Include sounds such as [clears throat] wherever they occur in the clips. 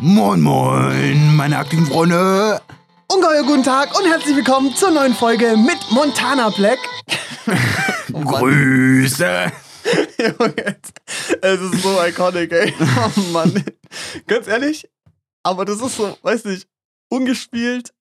Moin, moin, meine aktiven Freunde. Ungeheuer guten Tag und herzlich willkommen zur neuen Folge mit Montana Black. [laughs] oh Grüße. [laughs] Junge, es ist so iconic, ey. [laughs] Oh Mann. Ganz ehrlich, aber das ist so, weiß nicht, ungespielt,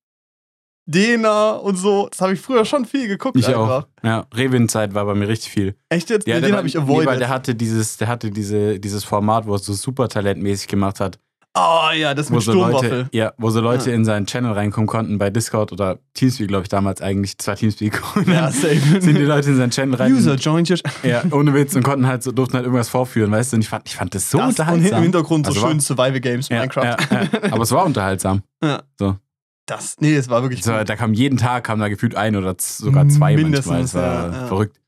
Dena und so. Das habe ich früher schon viel geguckt. Ich einfach. auch. Ja, Revin-Zeit war bei mir richtig viel. Echt jetzt? Ja, Nee, der den war- habe ich nee, avoided. weil der hatte dieses, der hatte diese, dieses Format, wo er so super talentmäßig gemacht hat. Oh ja, das Wo mit so Sturmwaffel. Leute, ja, wo so Leute Ja. in seinen Channel reinkommen konnten bei Discord oder Teamspeak, glaube ich, damals eigentlich. Zwar Teamspeak. Ja, safe. [laughs] sind die Leute in seinen Channel rein. User joined your... Ja, ohne [laughs] Witz und konnten halt so, durften halt irgendwas vorführen, weißt du? Und ich fand, ich fand das so das und unterhaltsam. im Hintergrund so Also war- schön Survival Games ja, Minecraft. Ja, ja. Aber es war unterhaltsam. Das, nee, es war wirklich So, da kam jeden Tag kam da gefühlt ein oder sogar zwei Mindestens, manchmal. Es war ja, ja. verrückt.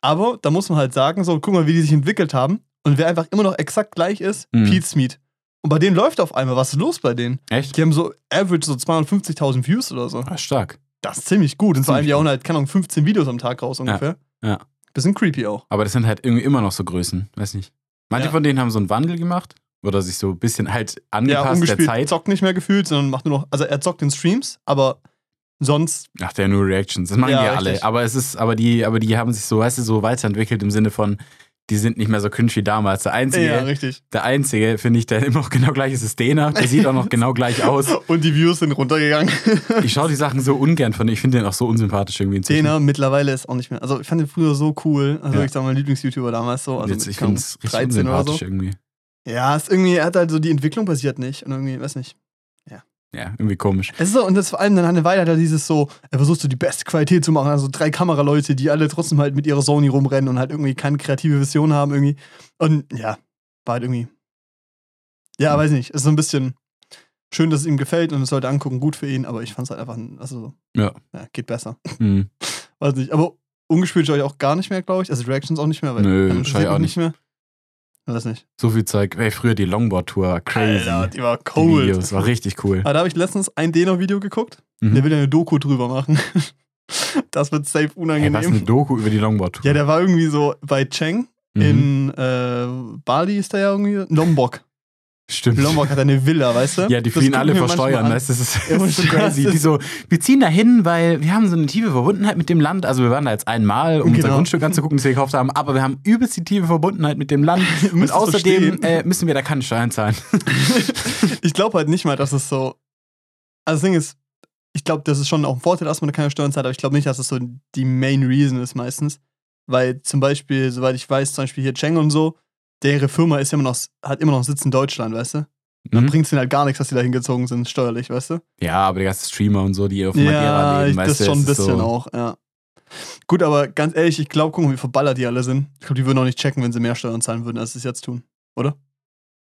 Aber da muss man halt sagen, so, guck mal, wie die sich entwickelt haben. Und wer einfach immer noch exakt gleich ist, Mhm. Pete Smith. Und bei denen läuft auf einmal, was ist los bei denen? Echt? Die haben so average so 250.000 Views oder so. Ah, stark. Das ist ziemlich gut. Und vor allem, die hauen halt, keine Ahnung, 15 Videos am Tag raus ungefähr. ja. Bisschen creepy auch. Aber das sind halt irgendwie immer noch so Größen. Weiß nicht. Manche Ja. von denen haben so einen Wandel gemacht oder sich so ein bisschen halt Der angepasst der ungespielt Zeit. zockt nicht mehr gefühlt, sondern macht nur noch, also er zockt in Streams, aber sonst, Ach, der nur Reactions. Das machen Ja, die ja alle. Aber es ist, aber die, aber die haben sich so, weißt du, so weiterentwickelt im Sinne von, die sind nicht mehr so cringe wie damals. Der einzige, ja, der einzige, finde ich, der immer noch genau gleich ist, ist Dena. Der sieht auch noch genau gleich aus. [laughs] Und die Views sind runtergegangen. [laughs] Ich schaue die Sachen so ungern von, ich finde den auch so unsympathisch irgendwie inzwischen. Dena mittlerweile ist auch nicht mehr. Also ich fand den früher so cool. Also Ja. ich sag mal Lieblings-YouTuber damals so. Also Jetzt, ich finde es richtig 13 oder so. unsympathisch irgendwie. Ja, ist irgendwie, er hat halt so die Entwicklung passiert nicht. Und irgendwie, weiß nicht. Ja, irgendwie komisch. Es ist so, und das vor allem dann eine Weile hat er dieses so, er versucht so die beste Qualität zu machen. Also drei Kameraleute, die alle trotzdem halt mit ihrer Sony rumrennen und halt irgendwie keine kreative Vision haben irgendwie. Und ja, war halt irgendwie. Ja, Mhm. weiß nicht. Ist so ein bisschen schön, dass es ihm gefällt und es sollte angucken, gut für ihn, aber ich fand es halt einfach, also so, Ja. ja, geht besser. Hm. [laughs] Weiß nicht. Aber ungespielt schaue ich auch gar nicht mehr, glaube ich. Also Reactions auch nicht mehr, weil Nö, ich auch mich mehr. Weiß nicht. So viel Zeug. Ey, früher die Longboard-Tour, crazy. Alter, die war cool. Videos, war richtig cool. Ah, da habe ich letztens ein Deno-Video geguckt. Mhm. Der will ja eine Doku drüber machen. [laughs] Das wird safe unangenehm. was eine Doku über die Longboard-Tour. ja, der war irgendwie so bei Cheng Mhm. in äh, Bali ist der ja irgendwie. Lombok. Stimmt. Lombok hat eine Villa, weißt du? Ja, die Das fliehen alle wir vor manchmal Steuern, an. weißt du? Das ist, das ist so das crazy. Die so, wir ziehen da hin, weil wir haben so eine tiefe Verbundenheit mit dem Land. Also wir waren da jetzt einmal, um unser Genau. Grundstück anzugucken, das wir gekauft haben, aber wir haben übelst die tiefe Verbundenheit mit dem Land. [laughs] Und außerdem äh, müssen wir da keine Steuern zahlen. [laughs] ich glaube halt nicht mal, dass es so. Also das Ding ist, ich glaube, das ist schon auch ein Vorteil, dass man da keine Steuern zahlt, aber ich glaube nicht, dass es so die Main Reason ist meistens. Weil zum Beispiel, soweit ich weiß, zum Beispiel hier Cheng und so, deren Firma ist immer noch, hat immer noch Sitz in Deutschland, weißt du? Dann Mhm. bringt es ihnen halt gar nichts, dass die da hingezogen sind, steuerlich, weißt du? Ja, aber die ganzen Streamer und so, die auf Madeira Ja, leben, weißt das du, schon ein bisschen so, auch, ja. Gut, aber ganz ehrlich, ich glaube, gucken, wie verballert die alle sind. Ich glaube, die würden auch nicht checken, wenn sie mehr Steuern zahlen würden, als sie es jetzt tun.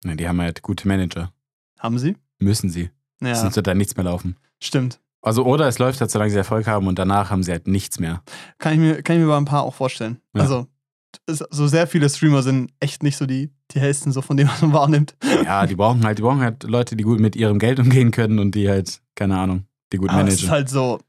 Ne, die haben halt gute Manager. Haben sie? Müssen sie. Ja, Sonst wird da nichts mehr laufen. stimmt. Also, oder es läuft halt, solange sie Erfolg haben und danach haben sie halt nichts mehr. Kann ich mir, kann ich mir bei ein paar auch vorstellen. Ja. Also, so sehr viele Streamer sind echt nicht so die, die hellsten, so von dem man wahrnimmt. Ja, die brauchen halt, die brauchen halt Leute, die gut mit ihrem Geld umgehen können und die halt, keine Ahnung, die gut Aber es ist managen. halt so,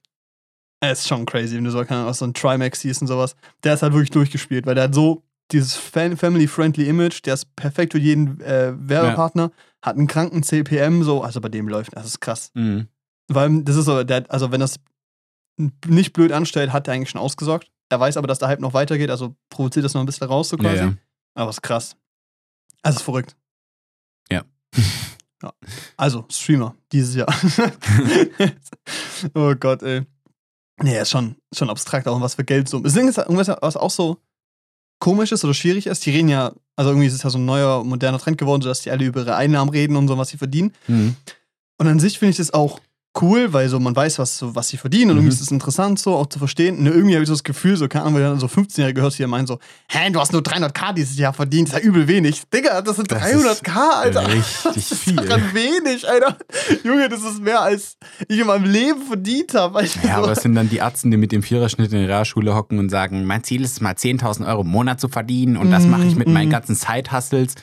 es ist schon crazy, wenn du so, keine Ahnung, so ein Trimax siehst und sowas. Der ist halt wirklich durchgespielt, weil der hat so dieses family-friendly Image, der ist perfekt für jeden äh, Werbepartner, hat einen kranken CPM, so, also bei dem läuft, das ist krass. Mhm. Weil das ist so, der, also wenn das nicht blöd anstellt, hat er eigentlich schon ausgesorgt. Er weiß aber, dass der Hype noch weitergeht, also provoziert das noch ein bisschen raus, so Ja, quasi. ja. Aber ist krass. Also ist verrückt. Ja. [laughs] ja. Also, Streamer, dieses Jahr. [laughs] oh Gott, ey. Nee, ist schon, schon abstrakt, auch was für Geld so. Das Ding ist, irgendwas, was auch so komisch ist oder schwierig ist, die reden ja, also irgendwie ist es ja so ein neuer, moderner Trend geworden, dass die alle über ihre Einnahmen reden und so, was sie verdienen. Mhm. Und an sich finde ich das auch cool, weil so man weiß, was, so, was sie verdienen und Mhm. irgendwie ist es interessant, so auch zu verstehen. Und irgendwie habe ich so das Gefühl, so, Ahnung, weil dann so 15-Jährige hörst, die meinen so, hä, du hast nur 300k dieses Jahr verdient, das ist ja übel wenig. Digga, das sind Das 300k, Alter. [laughs] richtig das ist viel. daran wenig, Alter. Junge, das ist mehr, als ich in meinem Leben verdient habe. Ja, so. aber es sind dann die Arzten, die mit dem Viererschnitt in der Realschule hocken und sagen, mein Ziel ist es mal 10.000 Euro im Monat zu verdienen und das Mm, mache ich mit meinen mm. ganzen Side-Hustles.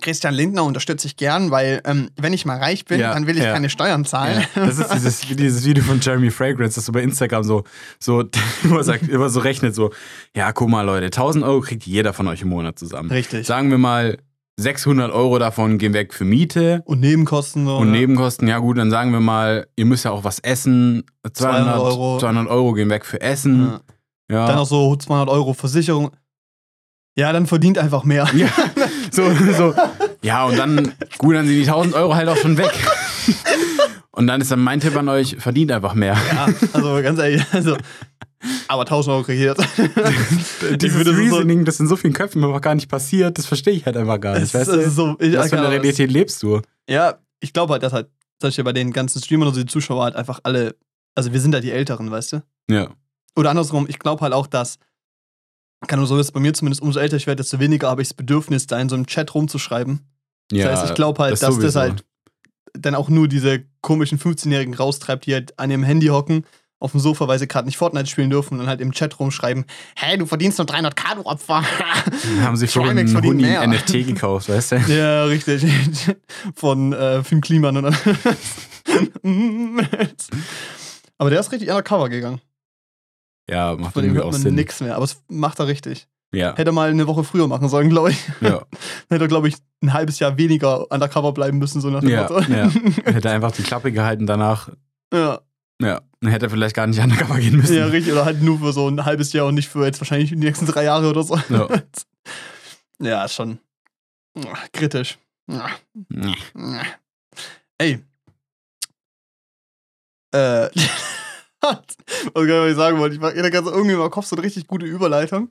Christian Lindner unterstütze ich gern, weil ähm, wenn ich mal reich bin, Ja, dann will ich ja. keine Steuern zahlen. Ja, das ist dieses, [laughs] dieses Video von Jeremy Fragrance, das so bei Instagram so, so [laughs] immer, sagt, immer so rechnet, so, ja, guck mal, Leute, 1000 Euro kriegt jeder von euch im Monat zusammen. Richtig. Sagen wir mal 600 Euro davon gehen weg für Miete Und Nebenkosten so. und ne? Nebenkosten. Ja gut, dann sagen wir mal, ihr müsst ja auch was essen. 200, 200 Euro. 200 Euro gehen weg für Essen. Ja. Ja. Dann noch so 200 Euro Versicherung. Ja, dann verdient einfach mehr. Ja, [laughs] so, so. Ja, und dann, gut, dann sind die 1000 Euro halt auch schon weg. Und dann ist dann mein Tipp an euch, verdient einfach mehr. Ja, also ganz ehrlich, also. Aber 1000 Euro kriege ich jetzt. [laughs] Dieses würde so- Reasoning, das in so vielen Köpfen einfach gar nicht passiert, das verstehe ich halt einfach gar nicht. Weißt du? so, ich, Was für eine Realität lebst du? Ja, ich glaube halt, dass halt, zum Beispiel bei den ganzen Streamern und so die Zuschauer halt einfach alle, also wir sind halt die Älteren, weißt du? Ja. Oder andersrum, ich glaube halt auch, dass, kann nur so ist es bei mir zumindest, umso älter ich werde, desto weniger habe ich das Bedürfnis, da in so einem Chat rumzuschreiben. ja das heißt, ich glaube halt, das dass das sowieso. halt dann auch nur diese komischen 15-Jährigen raustreibt, die halt an ihrem Handy hocken, auf dem Sofa, weil sie gerade nicht Fortnite spielen dürfen und dann halt im Chat rumschreiben, hey, du verdienst nur 300k, du Opfer. haben sie [laughs] vorhin einen Huni. NFT gekauft, weißt du? [laughs] ja, richtig. [laughs] Von äh, Finn Kliman und dann. Aber der ist richtig undercover gegangen. Ja, macht Von dem hört auch man nix mehr. Aber es macht er richtig. Ja, Hätte er mal eine Woche früher machen sollen, glaube ich. ja, [laughs] Hätte er, glaube ich, ein halbes Jahr weniger undercover bleiben müssen, so nach dem ja, Motto. ja. [laughs] Hätte einfach die Klappe gehalten danach. ja. Ja, dann hätte er vielleicht gar nicht undercover gehen müssen. Ja, richtig. Oder halt nur für so ein halbes Jahr und nicht für jetzt wahrscheinlich die nächsten drei Jahre oder so. Ja. [laughs] Ja, ist schon kritisch. Ah, Nee. Ah. Ey. Äh. Was ich sagen wollte? Ich hatte ganz irgendwie meinem Kopf so eine richtig gute Überleitung.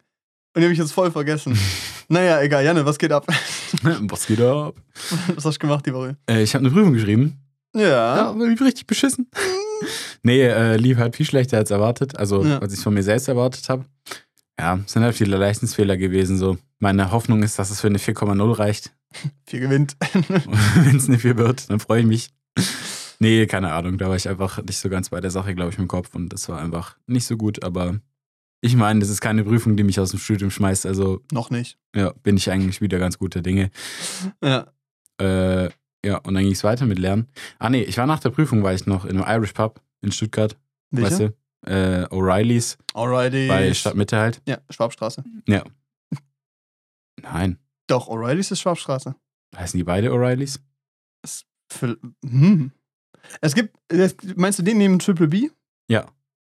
Und die habe ich jetzt voll vergessen. [laughs] naja, egal. Janne, was geht ab? [laughs] Was geht ab? [laughs] was hast du gemacht die Woche? Äh, ich habe eine Prüfung geschrieben. Ja. Ja, aber lief richtig beschissen. nee, äh, lief halt viel schlechter als erwartet. Also, Ja. als ich es von mir selbst erwartet habe. Ja, es sind halt viele Leistungsfehler gewesen. So. Meine Hoffnung ist, dass es für eine 4,0 reicht. Viel gewinnt. Wenn es eine 4 wird, dann freue ich mich. Nee, keine Ahnung. Da war ich einfach nicht so ganz bei der Sache, glaube ich, im Kopf. Und das war einfach nicht so gut. Aber ich meine, das ist keine Prüfung, die mich aus dem Studium schmeißt. Also, Noch nicht. ja, bin ich eigentlich wieder ganz guter Dinge. [laughs] Ja. Äh, ja, und dann ging es weiter mit Lernen. Ah, nee, ich war nach der Prüfung, war ich noch in einem Irish Pub in Stuttgart. Welche? Weißt du? Äh, O'Reillys Alrighty. bei Stadtmitte halt. Ja, Schwabstraße. [laughs] Nein. Doch, O'Reillys ist Schwabstraße. Heißen die beide O'Reillys? Hm. Es gibt, meinst du den neben Triple B? Ja.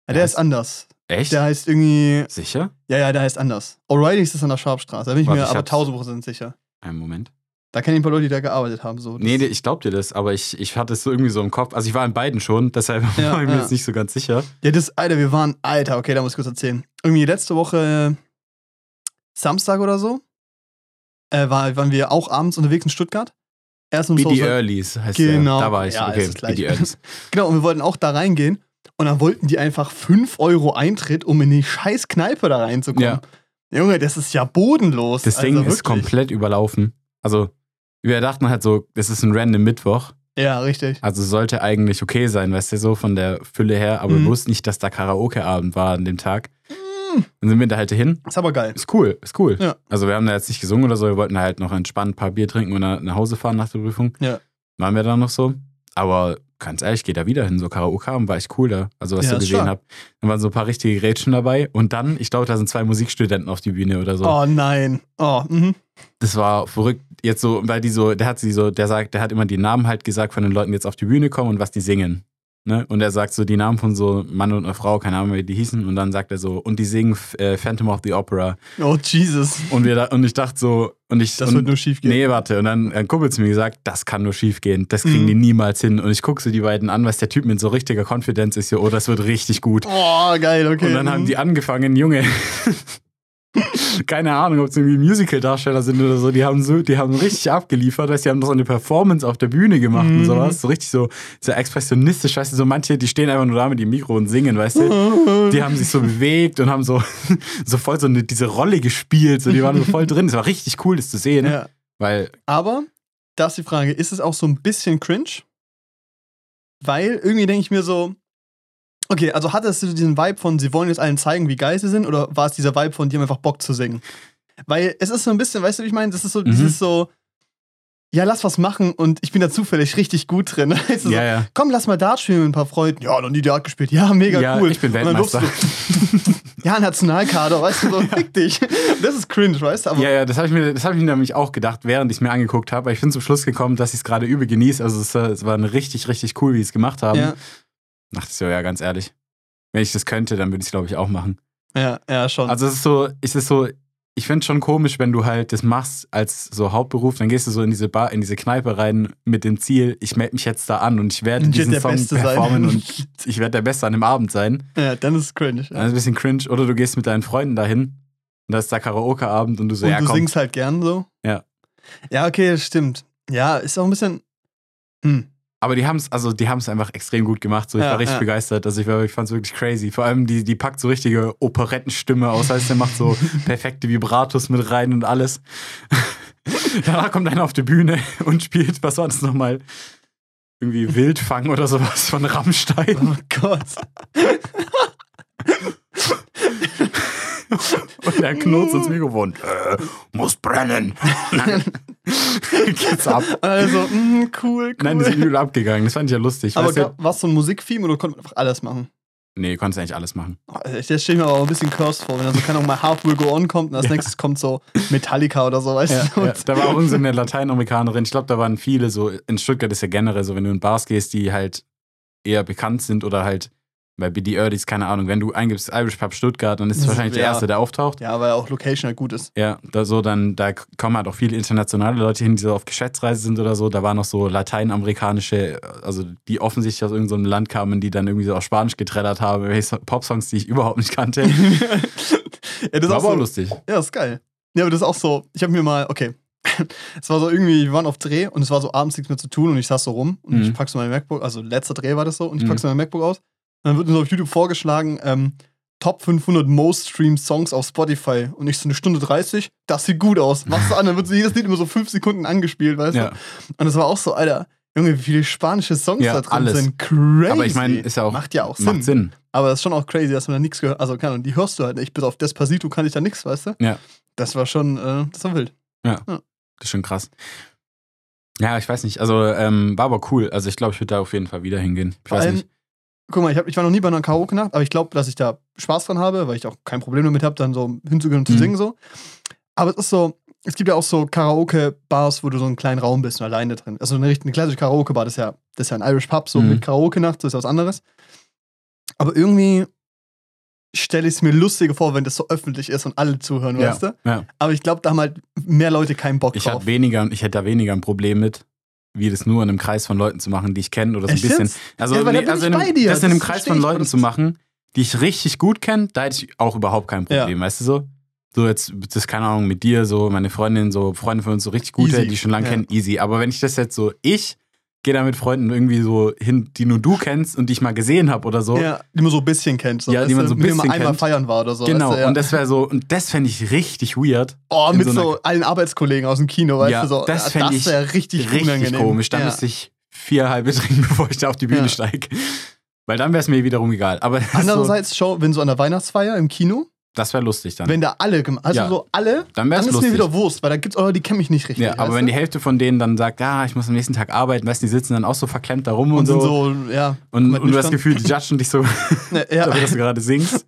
Ja, der ist anders. Echt? Der heißt irgendwie, Sicher? ja, ja, der heißt anders. O'Reillys ist an der Schwabstraße, da bin ich Warte, mir ich aber hab's. 1000 Prozent sicher. Einen Moment. Da kenne ich ein paar Leute, die da gearbeitet haben. So. Das- Nee, nee, ich glaub dir das, aber ich, ich hatte es so irgendwie so im Kopf. Also ich war in beiden schon, deshalb [laughs] Ja, war ich mir ja. jetzt nicht so ganz sicher. Ja, das, Alter, wir waren, Alter, okay, da muss ich kurz erzählen. Irgendwie letzte Woche Samstag oder so äh, war, waren wir auch abends unterwegs in Stuttgart. Erst Wie so, die so, Earlys heißt Genau. der. Da war ich. Ja, okay, Gleiche. Earlys. [laughs] Genau, und wir wollten auch da reingehen. Und dann wollten die einfach 5 Euro Eintritt, um in die scheiß Kneipe da reinzukommen. Ja. Junge, das ist ja bodenlos. Das also Ding wirklich. ist komplett überlaufen. Also wir dachten halt so, das ist ein random Mittwoch. Ja, richtig. Also sollte eigentlich okay sein, weißt du, so von der Fülle her. Aber Mhm. wir wussten nicht, dass da Karaoke-Abend war an dem Tag. Dann sind wir da halt hin. ist aber geil. Ist cool, ist cool. Ja. Also wir haben da jetzt nicht gesungen oder so, wir wollten halt noch entspannt ein paar Bier trinken und nach Hause fahren nach der Prüfung. Ja. Waren wir dann noch so. Aber ganz ehrlich, geht da wieder hin. So Karaoke-Abend war echt cool da. Also was Ja, ich gesehen habe. Dann waren so ein paar richtige Rätschen dabei. Und dann, ich glaube, da sind zwei Musikstudenten auf die Bühne oder so. Oh nein. Oh, mhm. Das war verrückt. Jetzt so, weil die so, der hat sie so, der sagt, der hat immer die Namen halt gesagt von den Leuten, die jetzt auf die Bühne kommen und was die singen. Ne? Und er sagt so die Namen von so Mann und einer Frau, keine Ahnung, wie die hießen. Und dann sagt er so, und die singen äh, Phantom of the Opera. Oh, Jesus. Und, wir da, und ich dachte so, und ich. Das und, wird nur schief gehen. Nee, warte. Und dann ein Kumpel zu mir gesagt, das kann nur schief gehen. Das kriegen Mhm. die niemals hin. Und ich gucke so die beiden an, was der Typ mit so richtiger Konfidenz ist hier. Oh, das wird richtig gut. Oh, geil, okay. Und dann haben mhm. die angefangen, Junge. [laughs] Keine Ahnung, ob es irgendwie Musical-Darsteller sind oder so. Die haben so, die haben richtig abgeliefert. Weißt, du, die haben so eine Performance auf der Bühne gemacht und Mhm. sowas. So richtig so, so expressionistisch, weißt du, so manche, die stehen einfach nur da mit dem Mikro und singen, weißt du. Die haben sich so bewegt und haben so, [laughs] so voll so eine, diese Rolle gespielt. So, die waren so voll drin. Es war richtig cool, das zu sehen. Ja. Weil, Aber, da ist die Frage, ist es auch so ein bisschen cringe? Weil irgendwie denke ich mir so, okay, also hat es so diesen Vibe von, sie wollen jetzt allen zeigen, wie geil sie sind, oder war es dieser Vibe von, die haben einfach Bock zu singen? Weil es ist so ein bisschen, weißt du, wie ich meine? Das ist so, Mhm. dieses so, ja, lass was machen und ich bin da zufällig richtig gut drin. [laughs] Weißt du, so, Ja, ja. Komm, lass mal Dart spielen mit ein paar Freunden. Ja, noch nie Dart gespielt. Ja, mega Ja, cool. ich bin Weltmeister. du- [laughs] ja, Nationalkader, weißt du, so, [laughs] fick dich. Das ist cringe, weißt du? Aber Ja, ja, das habe ich, mir- das hab ich mir nämlich auch gedacht, während ich es mir angeguckt habe. Ich bin zum Schluss gekommen, dass ich es gerade übel genieße. Also es, war- es war richtig, richtig cool, wie sie es gemacht haben. ja, Dachte ich so, ja, ganz ehrlich. Wenn ich das könnte, dann würde ich es, glaube ich, auch machen. ja, ja, schon. Also es ist so, es ist so, ich finde es schon komisch, wenn du halt das machst als so Hauptberuf, dann gehst du so in diese Bar, in diese Kneipe rein mit dem Ziel, ich melde mich jetzt da an und ich werde diesen der Song Beste sein. performen und [laughs] ich werde der Beste an dem Abend sein. ja, dann ist es cringe. Dann ist ein bisschen cringe. Oder du gehst mit deinen Freunden dahin und da ist der Karaoke-Abend und du so, und ja du komm. singst halt gern so. Ja. Ja, okay, stimmt. Ja, ist auch ein bisschen. Hm. Aber die haben es, also die haben es einfach extrem gut gemacht. So, ich Ja, war richtig ja. begeistert. Also ich, war- ich fand es wirklich crazy. Vor allem die, die packt so richtige Operettenstimme aus, heißt der macht so [laughs] perfekte Vibratos mit rein und alles. [laughs] Danach kommt einer auf die Bühne und spielt, was war das nochmal? Irgendwie Wildfang oder sowas von Rammstein. Oh Gott. [laughs] [laughs] Und er knurzt ins Mikrofon. Äh, muss brennen. [laughs] [laughs] Geht's ab. Also, mm, cool, cool. Nein, die sind übel abgegangen. Das fand ich ja lustig. aber war es so ein Musiktheme oder konnte man einfach alles machen? nee, konntest eigentlich alles machen. Oh, Das stelle ich mir aber auch ein bisschen cursed vor, wenn dann so, keine Ahnung, mal Half Will Go On kommt und als Ja. nächstes kommt so Metallica oder so, weißt Ja, du? ja. Da war auch so eine Lateinamerikanerin. Ich glaube, da waren viele so. In Stuttgart ist ja generell so, wenn du in Bars gehst, die halt eher bekannt sind oder halt bei BD Erdys, keine Ahnung, wenn du eingibst Irish Pub Stuttgart, dann ist es wahrscheinlich der ja. erste, der auftaucht. Ja, weil auch Location halt gut ist. Ja, da so dann, da kommen halt auch viele internationale Leute hin, die so auf Geschäftsreise sind oder so. Da waren noch so lateinamerikanische, also die offensichtlich aus irgendeinem Land kamen, die dann irgendwie so auf Spanisch geträllert haben, irgendwelche Popsongs, die ich überhaupt nicht kannte. [laughs] ja, War auch aber auch so, lustig. Ja, das ist geil. Ja, aber das ist auch so, ich habe mir mal, okay, [laughs] es war so irgendwie, wir waren auf Dreh und es war so abends nichts mehr zu tun und ich saß so rum und Mhm. ich pack so mein MacBook, also letzter Dreh war das so, und ich Mhm. pack so mein MacBook aus dann wird mir so auf YouTube vorgeschlagen, ähm, Top 500 Most Streamed Songs auf Spotify und ich so eine Stunde 30, das sieht gut aus. Machst du an, dann wird so jedes Lied immer so fünf Sekunden angespielt, weißt Ja. du? Und es war auch so, Alter, Junge, wie viele spanische Songs Ja, da drin alles. sind. Crazy. Aber ich meine, ist ja auch. Macht ja auch Sinn. Sinn. Aber das ist schon auch crazy, dass man da nichts gehört. Also, keine Ahnung, die hörst du halt nicht. Bis auf Despacito kann ich da nichts, weißt du? Ja. Das war schon, äh, das war wild. Das ist schon krass. Ja, ich weiß nicht. Also, ähm, war aber cool. Also, ich glaube, ich würde da auf jeden Fall wieder hingehen. Ich Vor weiß nicht. Guck mal, ich, hab, ich war noch nie bei einer Karaoke-Nacht, aber ich glaube, dass ich da Spaß dran habe, weil ich auch kein Problem damit habe, dann so hinzugehen und zu Mhm. singen so. Aber es ist so, es gibt ja auch so Karaoke-Bars, wo du so einen kleinen Raum bist und alleine drin. Also eine, richtige- eine klassische Karaoke-Bar, das ist ja, das ist ja ein Irish Pub, so Mhm. mit Karaoke-Nacht, das ist ja was anderes. Aber irgendwie stelle ich es mir lustiger vor, wenn das so öffentlich ist und alle zuhören, Ja, weißt du? ja. Aber ich glaube, da haben halt mehr Leute keinen Bock Ich drauf. weniger, ich hätte da weniger ein Problem mit, wie das nur in einem Kreis von Leuten zu machen, die ich kenne oder so ein Echt bisschen. jetzt? Also, Ja, nee, also in einem, das in einem Das Kreis von Leuten zu machen, die ich richtig gut kenne, da hätte ich auch überhaupt kein Ja. Problem, weißt du so? So jetzt, das ist keine Ahnung, mit dir, so meine Freundin, so Freunde von uns, so richtig gute, Easy. die ich schon lange Ja. kennen, easy. Aber wenn ich das jetzt so, ich gehe da mit Freunden irgendwie so hin, die nur du kennst und die ich mal gesehen habe oder so. Ja, die man so ein bisschen kennt. So, Ja, die man so ein mit bisschen einmal kennt. feiern war oder so. Genau, weißt du, ja. und das wäre so, und das fände ich richtig weird. Oh, mit so so, allen Arbeitskollegen aus dem Kino, weißt Ja, du so. das ja, fänd ich wäre richtig, Richtig unangenehm. komisch. Da ja. müsste ich vier halbe trinken, [laughs] bevor ich da auf die Bühne Ja. steige. Weil dann wäre es mir wiederum egal. Aber [laughs] so, Andererseits, schau, wenn so an der Weihnachtsfeier im Kino, das wäre lustig dann. wenn da alle, also Ja. so alle, dann wäre dann es ist mir wieder Wurst, weil da gibt's Leute, die kennen mich nicht richtig. ja, aber wenn du? die Hälfte von denen dann sagt, ja, ich muss am nächsten Tag arbeiten, weißt du, die sitzen dann auch so verklemmt da rum und, und so. so, ja. und, und du hast das. Gefühl, die judgen dich so, Ne, [laughs] ja. dafür, dass [laughs] du gerade singst.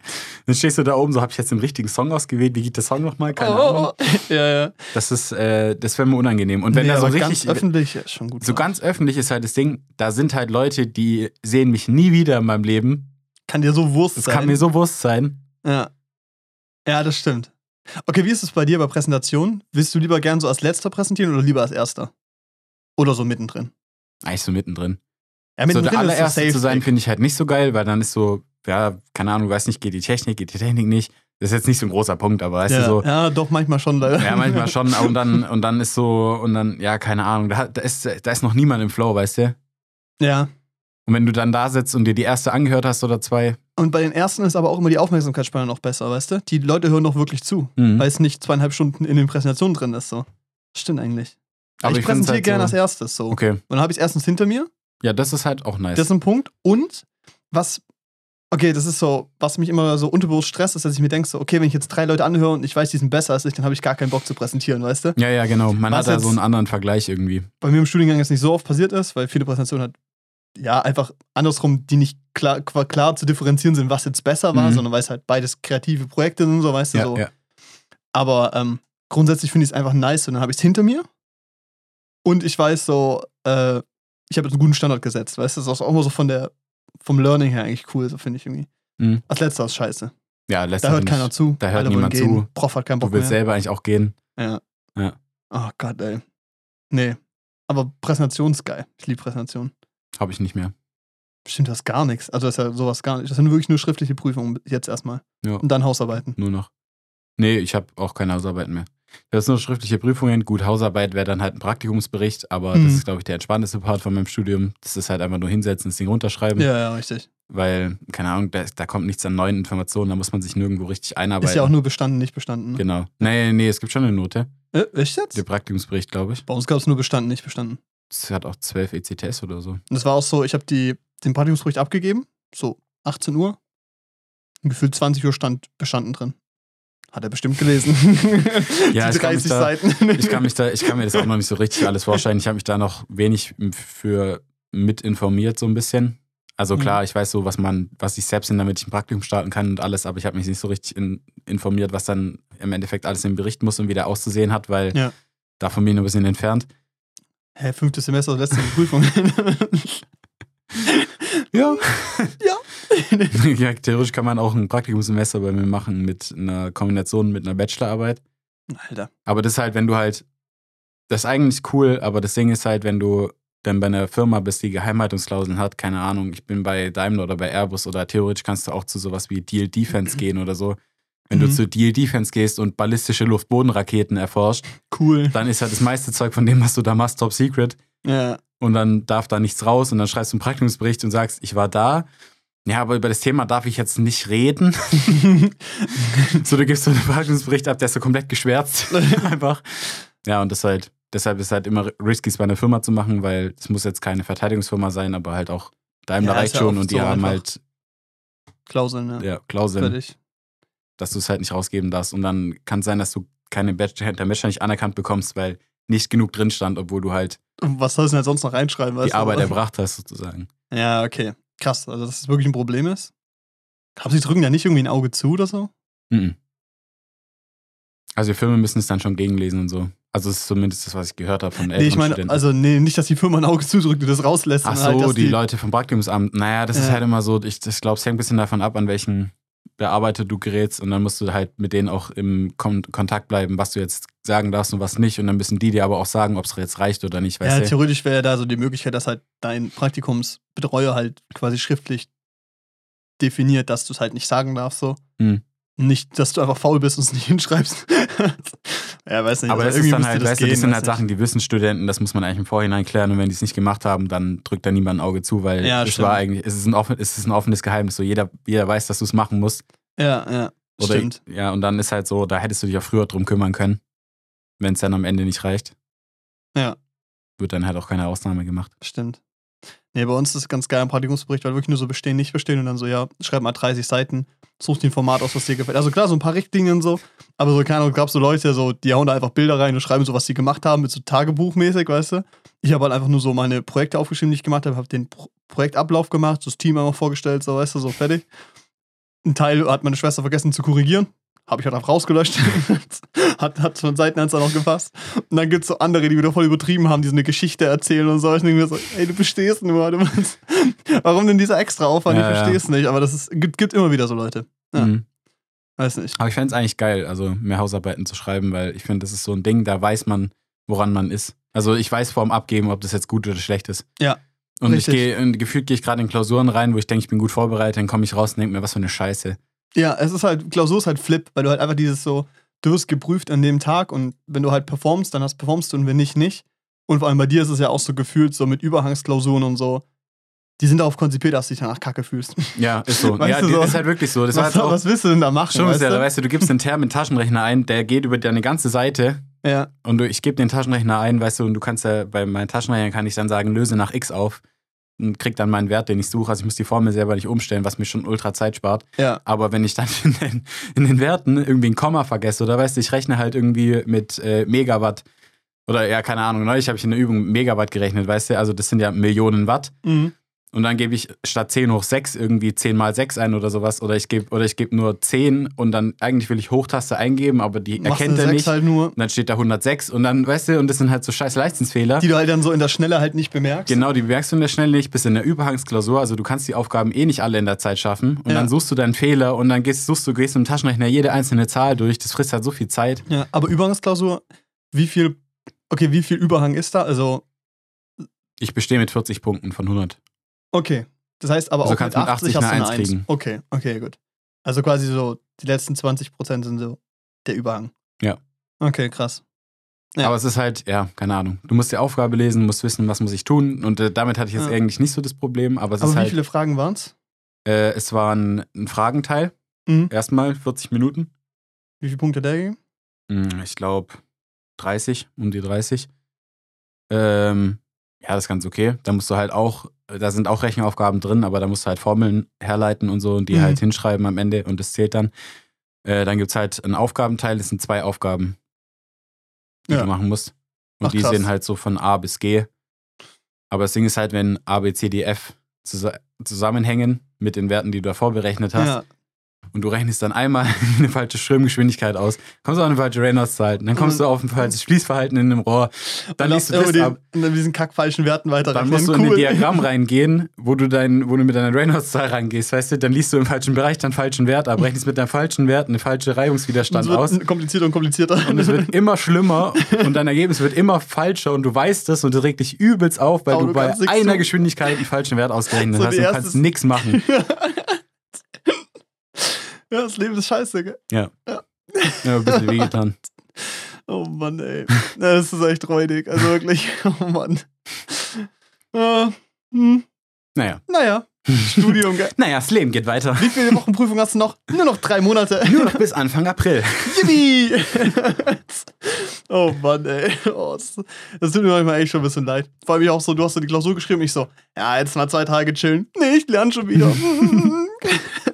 Dann stehst du da oben, so, habe ich jetzt den richtigen Song ausgewählt? Wie geht der Song nochmal? Keine Ahnung. oh, [laughs] ja, ja. Das ist, äh, das wäre mir unangenehm. Und wenn nee, da so richtig, ganz öffentlich ist schon gut. so ganz öffentlich ist halt das Ding, da sind halt Leute, die sehen mich nie wieder in meinem Leben. kann dir so Wurst Das sein. kann mir so Wurst sein. Ja. Ja, das stimmt. Okay, wie ist es bei dir bei Präsentationen? Willst du lieber gern so als letzter präsentieren oder lieber als erster? Oder so mittendrin? Eigentlich so mittendrin. Ja, so der allererste zu sein, finde ich halt nicht so geil, weil dann ist so, ja, keine Ahnung, du weißt nicht, geht die Technik, geht die Technik nicht. Das ist jetzt nicht so ein großer Punkt, aber weißt ja, du so. ja, doch, manchmal schon leider. Ja, manchmal schon. Und dann, [laughs] und dann ist so, und dann, ja, keine Ahnung, da, da, ist, da ist noch niemand im Flow, weißt du? Ja. Und wenn du dann da sitzt und dir die erste angehört hast oder zwei, Und bei den ersten ist aber auch immer die Aufmerksamkeitsspanne noch besser, weißt du? Die Leute hören noch wirklich zu, mhm. weil es nicht zweieinhalb Stunden in den Präsentationen drin ist. So. Stimmt eigentlich. Aber ich, ich find's präsentiere halt gerne so- als erstes so. okay. Und dann habe ich es erstens hinter mir, Ja, das ist halt auch nice. das ist ein Punkt. Und was okay, das ist so, was mich immer so unterbewusst stresst, ist, dass ich mir denke, so, okay, wenn ich jetzt drei Leute anhöre und ich weiß, die sind besser als ich, dann habe ich gar keinen Bock zu präsentieren, weißt du? Ja, ja, genau. Man Was hat da jetzt- so einen anderen Vergleich irgendwie. Bei mir im Studiengang ist nicht so oft passiert ist, weil viele Präsentationen halt, ja, einfach andersrum, die nicht klar, klar, zu differenzieren sind, was jetzt besser war, Mhm. sondern weil es halt beides kreative Projekte sind, so, weißt du, Ja, so. ja. Aber ähm, grundsätzlich finde ich es einfach nice und dann habe ich es hinter mir. Und ich weiß so, äh, ich habe jetzt einen guten Standard gesetzt, weißt du, das ist auch immer so von der, vom Learning her eigentlich cool, so finde ich irgendwie. Mhm. Als letzter ist scheiße. Ja, lässt Da hört keiner zu. da hört niemand zu. Prof hat keinen Du Bock willst mehr. selber eigentlich auch gehen. Ja. Ja. Oh Gott, ey. Nee. Aber Präsentation ist geil. Ich liebe Präsentation. Habe ich nicht mehr. Stimmt, das gar nichts. Also das ist ja sowas gar nicht. Das sind wirklich nur schriftliche Prüfungen jetzt erstmal. Ja. Und dann Hausarbeiten. Nur noch. Nee, ich habe auch keine Hausarbeiten mehr. Das sind nur schriftliche Prüfungen. Gut, Hausarbeit wäre dann halt ein Praktikumsbericht, aber Mhm. das ist, glaube ich, der entspannteste Part von meinem Studium. Das ist halt einfach nur hinsetzen, das Ding runterschreiben. Ja, ja, richtig. Weil, keine Ahnung, da, da kommt nichts an neuen Informationen, da muss man sich nirgendwo richtig einarbeiten. Ist ja auch nur bestanden, nicht bestanden. Ne? Genau. Nee, nee, es gibt schon eine Note. Äh, echt jetzt? Der Praktikumsbericht, glaube ich. Bei uns gab es nur bestanden, nicht bestanden. Es hat auch 12 ECTS oder so. Und das war auch so, ich habe den Praktikumsbericht abgegeben, so 18 Uhr. Und gefühlt 20 Uhr stand bestanden drin. Hat er bestimmt gelesen. [laughs] Ja, die ich kann mich 30 da- Seiten. Ich kann, mich da, ich kann mir das auch noch nicht so richtig alles vorstellen. Ich habe mich da noch wenig für mit informiert, so ein bisschen. Also Mhm. klar, ich weiß so, was man, was ich selbst bin, damit ich ein Praktikum starten kann und alles, aber ich habe mich nicht so richtig in, informiert, was dann im Endeffekt alles im Bericht muss und wie der auszusehen hat, weil Ja. davon bin ich ein bisschen entfernt. Hä, fünftes Semester, letzte Prüfung. [laughs] Ja. ja. [laughs] ja, theoretisch kann man auch ein Praktikumssemester bei mir machen mit einer Kombination mit einer Bachelorarbeit. Alter. Aber das ist halt, wenn du halt, das ist eigentlich cool, aber das Ding ist halt, wenn du dann bei einer Firma bist, die Geheimhaltungsklauseln hat, keine Ahnung, ich bin bei Daimler oder bei Airbus oder theoretisch kannst du auch zu sowas wie Deal Defense [clears throat] gehen oder so. Wenn du Mhm. zu Deal Defense gehst und ballistische Luftbodenraketen erforscht, Cool. dann ist halt das meiste Zeug von dem, was du da machst, top secret. Ja. Und dann darf da nichts raus und dann schreibst du einen Praktikumsbericht und sagst, ich war da. Ja, aber über das Thema darf ich jetzt nicht reden. [laughs] So, du gibst so einen Praktikumsbericht ab, der ist so komplett geschwärzt. [laughs] Einfach. Ja, und das halt, deshalb ist halt immer risky, es bei einer Firma zu machen, weil es muss jetzt keine Verteidigungsfirma sein, aber halt auch Daimler Ja, reicht schon und die so haben einfach. halt Klauseln, ja. ja, Klauseln, Fertig. Dass du es halt nicht rausgeben darfst. Und dann kann es sein, dass du keine Bachelor, Bachelor nicht anerkannt bekommst, weil nicht genug drin stand, obwohl du halt Und was sollst du denn halt sonst noch reinschreiben? Weißt die? Arbeit erbracht hast, sozusagen. Ja, okay. Krass. Also, dass das wirklich ein Problem ist. Aber sie drücken ja nicht irgendwie ein Auge zu oder so? Mhm. Also die Firmen müssen es dann schon gegenlesen und so. Also das ist zumindest das, was ich gehört habe von Nee, ich meine, also, nee, nicht, dass die Firma ein Auge zudrückt und das rauslässt. Ach sondern so, halt, dass die, Leute vom Praktikumsamt. Naja, das ist Ja. halt immer so, ich, ich glaube, es hängt ein bisschen davon ab, an welchen Bearbeiter du gerätst und dann musst du halt mit denen auch im Kon Kontakt bleiben, was du jetzt sagen darfst und was nicht und dann müssen die dir aber auch sagen, ob es jetzt reicht oder nicht, Ja, weißt du? theoretisch wäre da so die Möglichkeit, dass halt dein Praktikumsbetreuer halt quasi schriftlich definiert, dass du es halt nicht sagen darfst, so. Hm. Nicht, dass du einfach faul bist und es nicht [laughs] hinschreibst. ja, weiß nicht. Aber also das ist dann halt, das gehen, das sind halt. Sachen, die wissen Studenten, das muss man eigentlich im Vorhinein klären und wenn die es nicht gemacht haben, dann drückt da niemand ein Auge zu, weil Ja, es stimmt. war eigentlich, es ist ein, offen, es ist ein offenes Geheimnis, so jeder, jeder weiß, dass du es machen musst. Ja, ja. Oder, Stimmt. Ja, und dann ist halt so, da hättest du dich auch früher drum kümmern können, wenn es dann am Ende nicht reicht. Ja. Wird dann halt auch keine Ausnahme gemacht. Stimmt. Nee, bei uns ist es ganz geil im Praktikumsbericht, weil wirklich nur so bestehen, nicht bestehen und dann so, ja, schreib mal 30 Seiten, such dir ein Format aus, was dir gefällt. Also klar, so ein paar Richtlinien und so, aber so, keine Ahnung, gab so Leute, so, die hauen da einfach Bilder rein und schreiben so, was sie gemacht haben, mit so Tagebuchmäßig, weißt du. Ich habe halt einfach nur so meine Projekte aufgeschrieben, die ich gemacht habe, habe den Pro Projektablauf gemacht, so das Team einmal vorgestellt, so, weißt du, so fertig. Ein Teil hat meine Schwester vergessen zu korrigieren. Habe ich halt einfach rausgelöscht. [laughs] hat, hat von Seitenanzahl noch gepasst. Und dann gibt es so andere, die wieder voll übertrieben haben, die so eine Geschichte erzählen und so. Ich denke mir so, ey, du bestehst nur. Du meinst, [laughs] warum denn dieser extra Aufwand? Ja, ich ja. verstehe es nicht. Aber das ist, gibt, gibt immer wieder so Leute. Ja. Mhm. Weiß nicht. Aber ich fände es eigentlich geil, also mehr Hausarbeiten zu schreiben, weil ich finde, das ist so ein Ding, da weiß man, woran man ist. Also ich weiß vorm Abgeben, ob das jetzt gut oder schlecht ist. Ja, Und richtig. ich gehe, und gefühlt gehe ich gerade in Klausuren rein, wo ich denke, ich bin gut vorbereitet, dann komme ich raus und denke mir, was für eine Scheiße. Ja, es ist halt, Klausur ist halt Flip, weil du halt einfach dieses so, du wirst geprüft an dem Tag und wenn du halt performst, dann hast performst du und wenn nicht, nicht. Und vor allem bei dir ist es ja auch so gefühlt, so mit Überhangsklausuren und so. Die sind darauf konzipiert, dass du dich danach kacke fühlst. Ja, ist so. [laughs] Weißt ja, du das so? ist halt wirklich so. Das was, jetzt auch was willst du denn da machen? schon weißt du? weißt du, du gibst den Term in den Taschenrechner ein, der geht über deine ganze Seite Ja, und du, ich gebe den Taschenrechner ein, weißt du, und du kannst ja, bei meinem Taschenrechner kann ich dann sagen, löse nach X auf. Und krieg dann meinen Wert, den ich suche. Also ich muss die Formel selber nicht umstellen, was mir schon ultra Zeit spart. Ja. Aber wenn ich dann [laughs] in den, in den Werten irgendwie ein Komma vergesse oder weißt du, ich rechne halt irgendwie mit äh, Megawatt oder ja, keine Ahnung, neulich habe ich in der Übung Megawatt gerechnet, weißt du, also das sind ja Millionen Watt. Mhm. Und dann gebe ich statt 10 hoch 6 irgendwie 10 mal 6 ein oder sowas. Oder ich gebe oder ich gebe nur 10 und dann eigentlich will ich Hochtaste eingeben, aber die Machst erkennt er nicht. halt nur, Und dann steht da 106 und dann, weißt du, und das sind halt so scheiß Leistungsfehler. die du halt dann so in der Schnelle halt nicht bemerkst. Genau, die bemerkst du in der Schnelle nicht, bis in der Überhangsklausur. Also du kannst die Aufgaben eh nicht alle in der Zeit schaffen. Und Ja. dann suchst du deinen Fehler und dann gehst, suchst du, gehst im Taschenrechner jede einzelne Zahl durch. Das frisst halt so viel Zeit. Ja, aber Übergangsklausur, wie viel, okay, wie viel Überhang ist da? Also, Ich bestehe mit 40 Punkten von 100. okay. Das heißt aber Also auch kannst mit mit 80, 80 hast du eine eine Eins 1. kriegen. Okay, okay, gut. Also quasi so, die letzten 20% sind so der Überhang. Ja. Okay, krass. Ja. Aber es ist halt, ja, keine Ahnung. Du musst die Aufgabe lesen, musst wissen, was muss ich tun. Und äh, damit hatte ich jetzt Ja. eigentlich nicht so das Problem. Aber es Aber ist wie halt, viele Fragen waren es? äh, es war ein, ein Fragenteil. Mhm. Erstmal 40 Minuten. Wie viele Punkte der gegeben? Hm, Ich glaube 30, um die 30. Ähm, ja, das ist ganz okay. Da musst du halt auch, da sind auch Rechenaufgaben drin, aber da musst du halt Formeln herleiten und so und die Mhm. halt hinschreiben am Ende und das zählt dann. Äh, dann gibt es halt einen Aufgabenteil, das sind zwei Aufgaben, die Ja. du machen musst. Und Ach, die krass. sind halt so von A bis G. Aber das Ding ist halt, wenn A, B, C, D, F zus zusammenhängen mit den Werten, die du davor berechnet hast, Ja. Und du rechnest dann einmal [laughs] eine falsche Strömgeschwindigkeit aus, kommst du auf eine falsche Reynolds-Zahl, dann kommst du auf ein falsches Fließverhalten in dem Rohr, dann Und liest du das ab, die, in diesen kackfalschen Werten weiter dann musst du in cool. ein Diagramm [laughs] reingehen, wo du, dein, wo du mit deiner Reynolds-Zahl reingehst, weißt du, dann liest du im falschen Bereich dann falschen Wert ab, rechnest mit deinem falschen Wert einen falschen Und Reibungswiderstand wird aus komplizierter und komplizierter. und es wird immer schlimmer und dein Ergebnis wird immer falscher und du weißt es und das regt dich übelst auf, weil Aber du, du bei einer. Geschwindigkeit einen falschen Wert ausgerechnet So hast und kannst nichts machen. [laughs] ja, das Leben ist scheiße, gell? Ja, ein bisschen wehgetan. [laughs] Oh Mann, ey. Ja, Das ist echt räudig. Also wirklich. [laughs] Oh Mann. Äh, hm. Naja. Naja, Studium, gell? [laughs] Naja, das Leben geht weiter. Wie viele Wochen Prüfung hast du noch? Nur noch drei Monate. Nur noch bis Anfang April. Yippie! oh Mann, ey. Oh, das, das tut mir manchmal echt schon ein bisschen leid. Vor allem ich auch so, du hast so die Klausur geschrieben, ich so, ja, jetzt mal zwei Tage chillen. Nee, ich lerne schon wieder.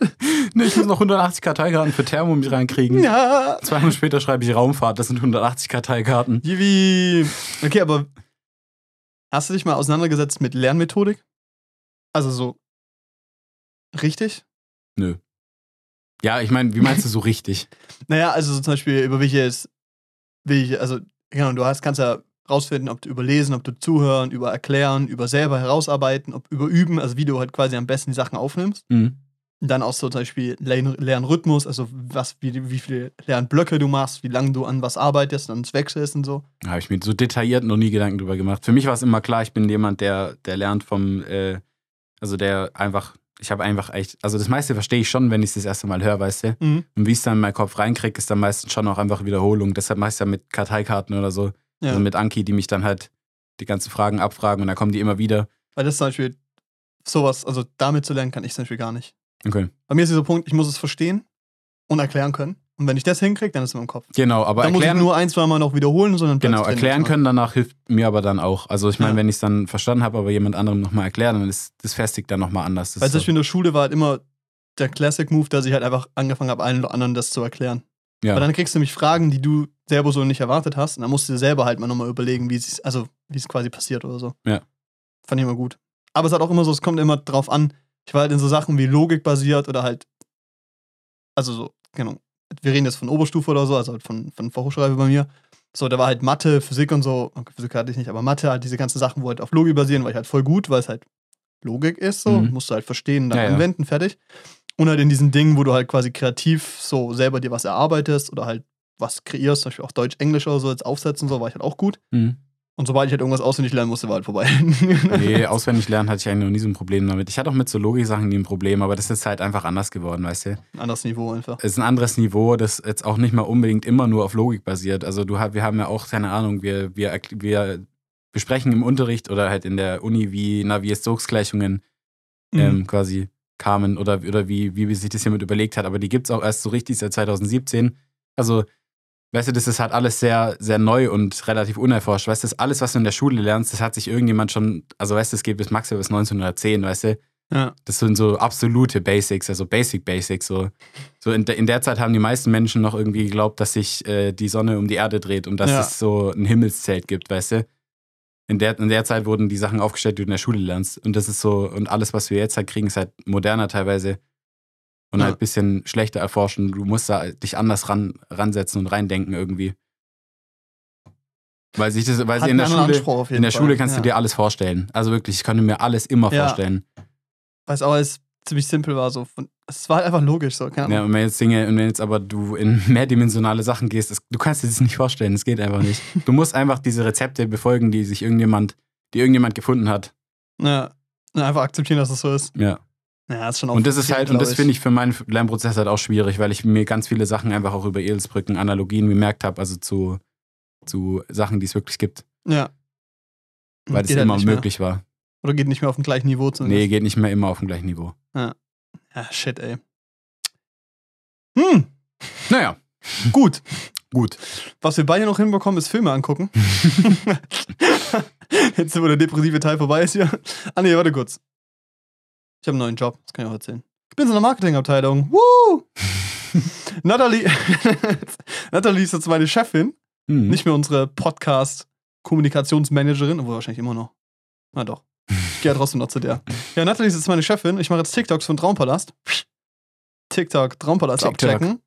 [laughs] Ich muss noch 180 Karteikarten für Thermo mit reinkriegen. ja. Zwei Wochen später schreibe ich Raumfahrt, das sind 180 Karteikarten. Yippie! Okay, aber hast du dich mal auseinandergesetzt mit Lernmethodik? Also so richtig? Nö. Ja, ich meine, wie meinst du so richtig? [laughs] Naja, also so zum Beispiel über welches, welche, also, genau, du hast, kannst ja rausfinden, ob du überlesen, ob du zuhören, über erklären, über selber herausarbeiten, ob über üben, also wie du halt quasi am besten die Sachen aufnimmst. Hm. Dann auch so zum Beispiel Lern Lernrhythmus, also was, wie, wie viele Lernblöcke du machst, wie lange du an was arbeitest, dann es wechselst und so. Da habe ich mir so detailliert noch nie Gedanken drüber gemacht. Für mich war es immer klar, ich bin jemand, der, der lernt vom, äh, also der einfach, ich habe einfach echt, also das meiste verstehe ich schon, wenn ich es das erste Mal höre, weißt du? Mhm. Und wie ich es dann in meinen Kopf reinkriege, ist dann meistens schon auch einfach Wiederholung. Deshalb mache ich es ja mit Karteikarten oder so. Ja. Also mit Anki, die mich dann halt die ganzen Fragen abfragen und dann kommen die immer wieder. Weil das zum Beispiel sowas, also damit zu lernen, kann ich zum Beispiel gar nicht. Okay. Bei mir ist dieser Punkt, ich muss es verstehen und erklären können. Und wenn ich das hinkriege, dann ist es in meinem Kopf. Genau, aber dann muss ich erklären, nur ein, zwei Mal noch wiederholen, sondern genau, erklären können danach hilft mir aber dann auch. Also ich meine, Ja. wenn ich es dann verstanden habe, aber jemand anderem nochmal erklären, dann ist das festigt dann nochmal anders. Das Weil zum Beispiel in der Schule war halt immer der Classic Move, dass ich halt einfach angefangen habe, allen oder anderen das zu erklären. ja. Weil dann kriegst du nämlich Fragen, die du selber so nicht erwartet hast. Und dann musst du dir selber halt mal nochmal überlegen, wie es, also wie es quasi passiert oder so. Ja. Fand ich immer gut. Aber es hat auch immer so, es kommt immer drauf an. Ich war halt in so Sachen wie Logik basiert oder halt, also so, genau. Wir reden jetzt von Oberstufe oder so, also halt von, von Fachhochschule bei mir. So, da war halt Mathe, Physik und so. Okay, Physik hatte ich nicht, aber Mathe, halt diese ganzen Sachen, wo halt auf Logik basieren, war ich halt voll gut, weil es halt Logik ist, so. Mhm. Musst du halt verstehen, dann Ja, ja. anwenden, fertig. Und halt in diesen Dingen, wo du halt quasi kreativ so selber dir was erarbeitest oder halt was kreierst, zum Beispiel auch Deutsch, Englisch oder so, als Aufsetzen, so, war ich halt auch gut. Mhm. Und sobald ich halt irgendwas auswendig lernen musste, war halt vorbei. [laughs] Nee, [laughs] auswendig lernen hatte ich eigentlich noch nie so ein Problem damit. Ich hatte auch mit so Logik-Sachen nie ein Problem, aber das ist halt einfach anders geworden, weißt du? Ein anderes Niveau einfach. Es ist ein anderes Niveau, das jetzt auch nicht mal unbedingt immer nur auf Logik basiert. Also du, wir haben ja auch, keine Ahnung, wir, wir, wir besprechen im Unterricht oder halt in der Uni, wie Navier-Stokes-Gleichungen Mhm. ähm, quasi kamen oder, oder wie, wie sich das jemand überlegt hat. Aber die gibt es auch erst so richtig seit 2017. Also weißt du, das ist halt alles sehr, sehr neu und relativ unerforscht. Weißt du, alles, was du in der Schule lernst, das hat sich irgendjemand schon, also weißt du, es geht bis maximal bis 1910, weißt du. Ja. Das sind so absolute Basics, also Basic Basics. So, so in, der, in der Zeit haben die meisten Menschen noch irgendwie geglaubt, dass sich äh, die Sonne um die Erde dreht und dass Ja. es so ein Himmelszelt gibt, weißt du. In der, in der Zeit wurden die Sachen aufgestellt, die du in der Schule lernst. Und das ist so, und alles, was wir jetzt halt kriegen, ist halt moderner teilweise und Ja. halt ein bisschen schlechter erforschen. Du musst da dich anders ran, ransetzen und reindenken irgendwie. Weil sich das, weil sie in der Schule, in der Fall. Schule kannst ja. du dir alles vorstellen. Also wirklich, ich konnte mir alles immer Ja. vorstellen. Weil es auch alles ziemlich simpel war. So. Von, es war halt einfach logisch. So. Keine Ja, und wenn jetzt Dinge, und wenn jetzt aber du in [laughs] mehrdimensionale Sachen gehst, das, du kannst dir das nicht vorstellen, das geht einfach nicht. [laughs] Du musst einfach diese Rezepte befolgen, die sich irgendjemand, die irgendjemand gefunden hat. Ja. Einfach akzeptieren, dass es so ist. Ja. Ja, ist schon Und das ist halt, und das finde ich für meinen Lernprozess halt auch schwierig, weil ich mir ganz viele Sachen einfach auch über Eselsbrücken, Analogien gemerkt habe, also zu, zu Sachen, die es wirklich gibt, Ja. weil das Geht halt immer nicht mehr. möglich war. Oder geht nicht mehr auf dem gleichen Niveau Nee, zumindest. geht nicht mehr immer auf dem gleichen Niveau. Ja, shit, ey. Hm, Naja, [laughs] gut. gut. Was wir beide noch hinbekommen, ist Filme angucken. [laughs] [laughs] Jetzt, wo der depressive Teil vorbei ist hier. Ah, nee, warte kurz. Ich habe einen neuen Job, das kann ich auch erzählen. Ich bin in so einer Marketingabteilung. Woo! [laughs] Natalie, [laughs] Natalie ist jetzt meine Chefin, Hm. nicht mehr unsere Podcast-Kommunikationsmanagerin, obwohl wahrscheinlich immer noch. Na doch. Ich gehe ja trotzdem noch zu der. Ja, Natalie ist jetzt meine Chefin. Ich mache jetzt TikToks von Traumpalast. TikTok, Traumpalast TikTok. abchecken.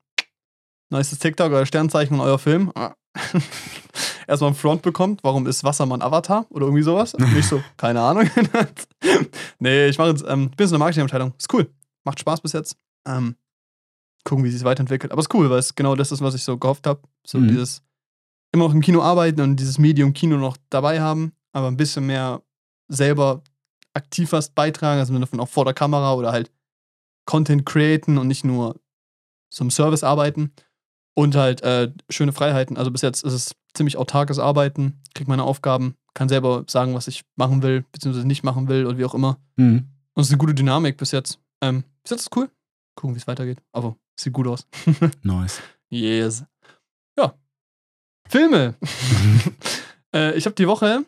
Neuestes TikTok, euer Sternzeichen und euer Film. [laughs] Erstmal ein Front bekommt. Warum ist Wassermann Avatar? Oder irgendwie sowas? Nicht so, [laughs] keine Ahnung. [laughs] nee, ich mache jetzt ähm, in der Marketingabteilung. Ist cool. Macht Spaß bis jetzt. Ähm, gucken, wie sich weiterentwickelt. Aber ist cool, weil es genau das ist, was ich so gehofft habe. So Mhm. dieses immer noch im Kino arbeiten und dieses Medium Kino noch dabei haben, aber ein bisschen mehr selber aktiv was beitragen, also im Sinne von auch vor der Kamera oder halt Content createn und nicht nur zum Service arbeiten und halt äh, schöne Freiheiten. Also bis jetzt ist es ziemlich autarkes Arbeiten, krieg meine Aufgaben, kann selber sagen, was ich machen will, beziehungsweise nicht machen will und wie auch immer. Hm. Und es ist eine gute Dynamik bis jetzt. Ähm, bis jetzt ist cool. Gucken, wie es weitergeht. Aber sieht gut aus. [laughs] Nice. Yes. Ja. Filme. [laughs] äh, ich habe die Woche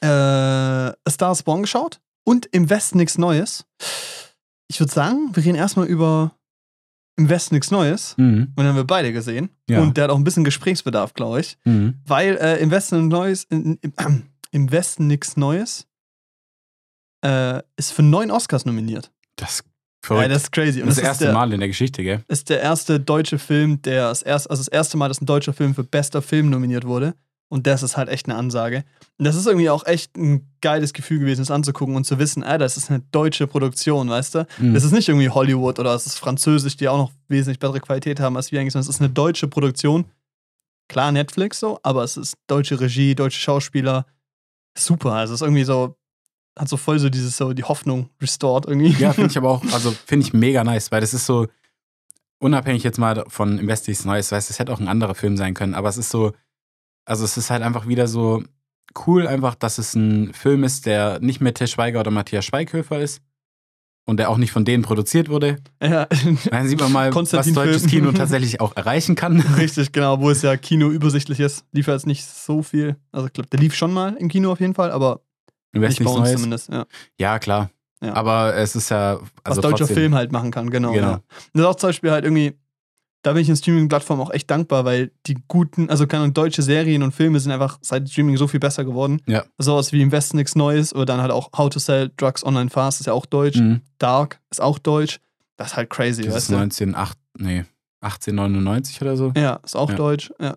äh, A Star Born geschaut und im Westen nichts Neues. Ich würde sagen, wir reden erstmal über Im Westen nichts Neues. Mhm. Und den haben wir beide gesehen. Ja. Und der hat auch ein bisschen Gesprächsbedarf, glaube ich. Mhm. Weil äh, im Westen Neues, in, im, ähm, [clears throat] im Westen nichts Neues äh, ist für neun Oscars nominiert. Das ist Ja, das ist crazy. Und das, das, erste ist der, Mal in der Geschichte, gell? ist der erste deutsche Film, der das erste, also das erste Mal, dass ein deutscher Film für bester Film nominiert wurde. Und das ist halt echt eine Ansage. Und das ist irgendwie auch echt ein geiles Gefühl gewesen, das anzugucken und zu wissen, ah, das ist eine deutsche Produktion, weißt du? Mhm. Das ist nicht irgendwie Hollywood oder es ist Französisch, die auch noch wesentlich bessere Qualität haben als wir eigentlich, sondern es ist eine deutsche Produktion. Klar, Netflix so, aber es ist deutsche Regie, deutsche Schauspieler. Super. Also es ist irgendwie so, hat so voll so dieses, so die Hoffnung restored irgendwie. Ja, finde ich [laughs] aber auch, also finde ich mega nice, weil das ist so, unabhängig jetzt mal von Investis Neues, weißt du, es hätte auch ein anderer Film sein können, aber es ist so, also es ist halt einfach wieder so cool, einfach, dass es ein Film ist, der nicht mehr Til Schweiger oder Matthias Schweighöfer ist und der auch nicht von denen produziert wurde. ja. Dann sieht man mal, was deutsches. Kino [laughs] tatsächlich auch erreichen kann. Richtig, genau, wo es ja Kino übersichtlich ist. Lief ja jetzt nicht so viel. Also ich glaube, der lief schon mal im Kino auf jeden Fall, aber nicht bei uns Neues. zumindest. Ja. Ja, klar. Ja. Aber es ist ja. Was Also deutscher trotzdem, Film halt machen kann, genau. Genau. Ja. Und das ist auch zum Beispiel halt irgendwie, da bin ich in Streaming-Plattformen auch echt dankbar, weil die guten, also keine Ahnung, deutsche Serien und Filme sind einfach seit Streaming so viel besser geworden. Ja. Sowas wie im Westen nichts Neues oder dann halt auch How to Sell Drugs Online Fast ist ja auch deutsch. Mhm. Dark ist auch deutsch. Das ist halt crazy, Dieses weißt du? 1908, nee, 1899 oder so. Ja, ist auch Ja. deutsch. Ja.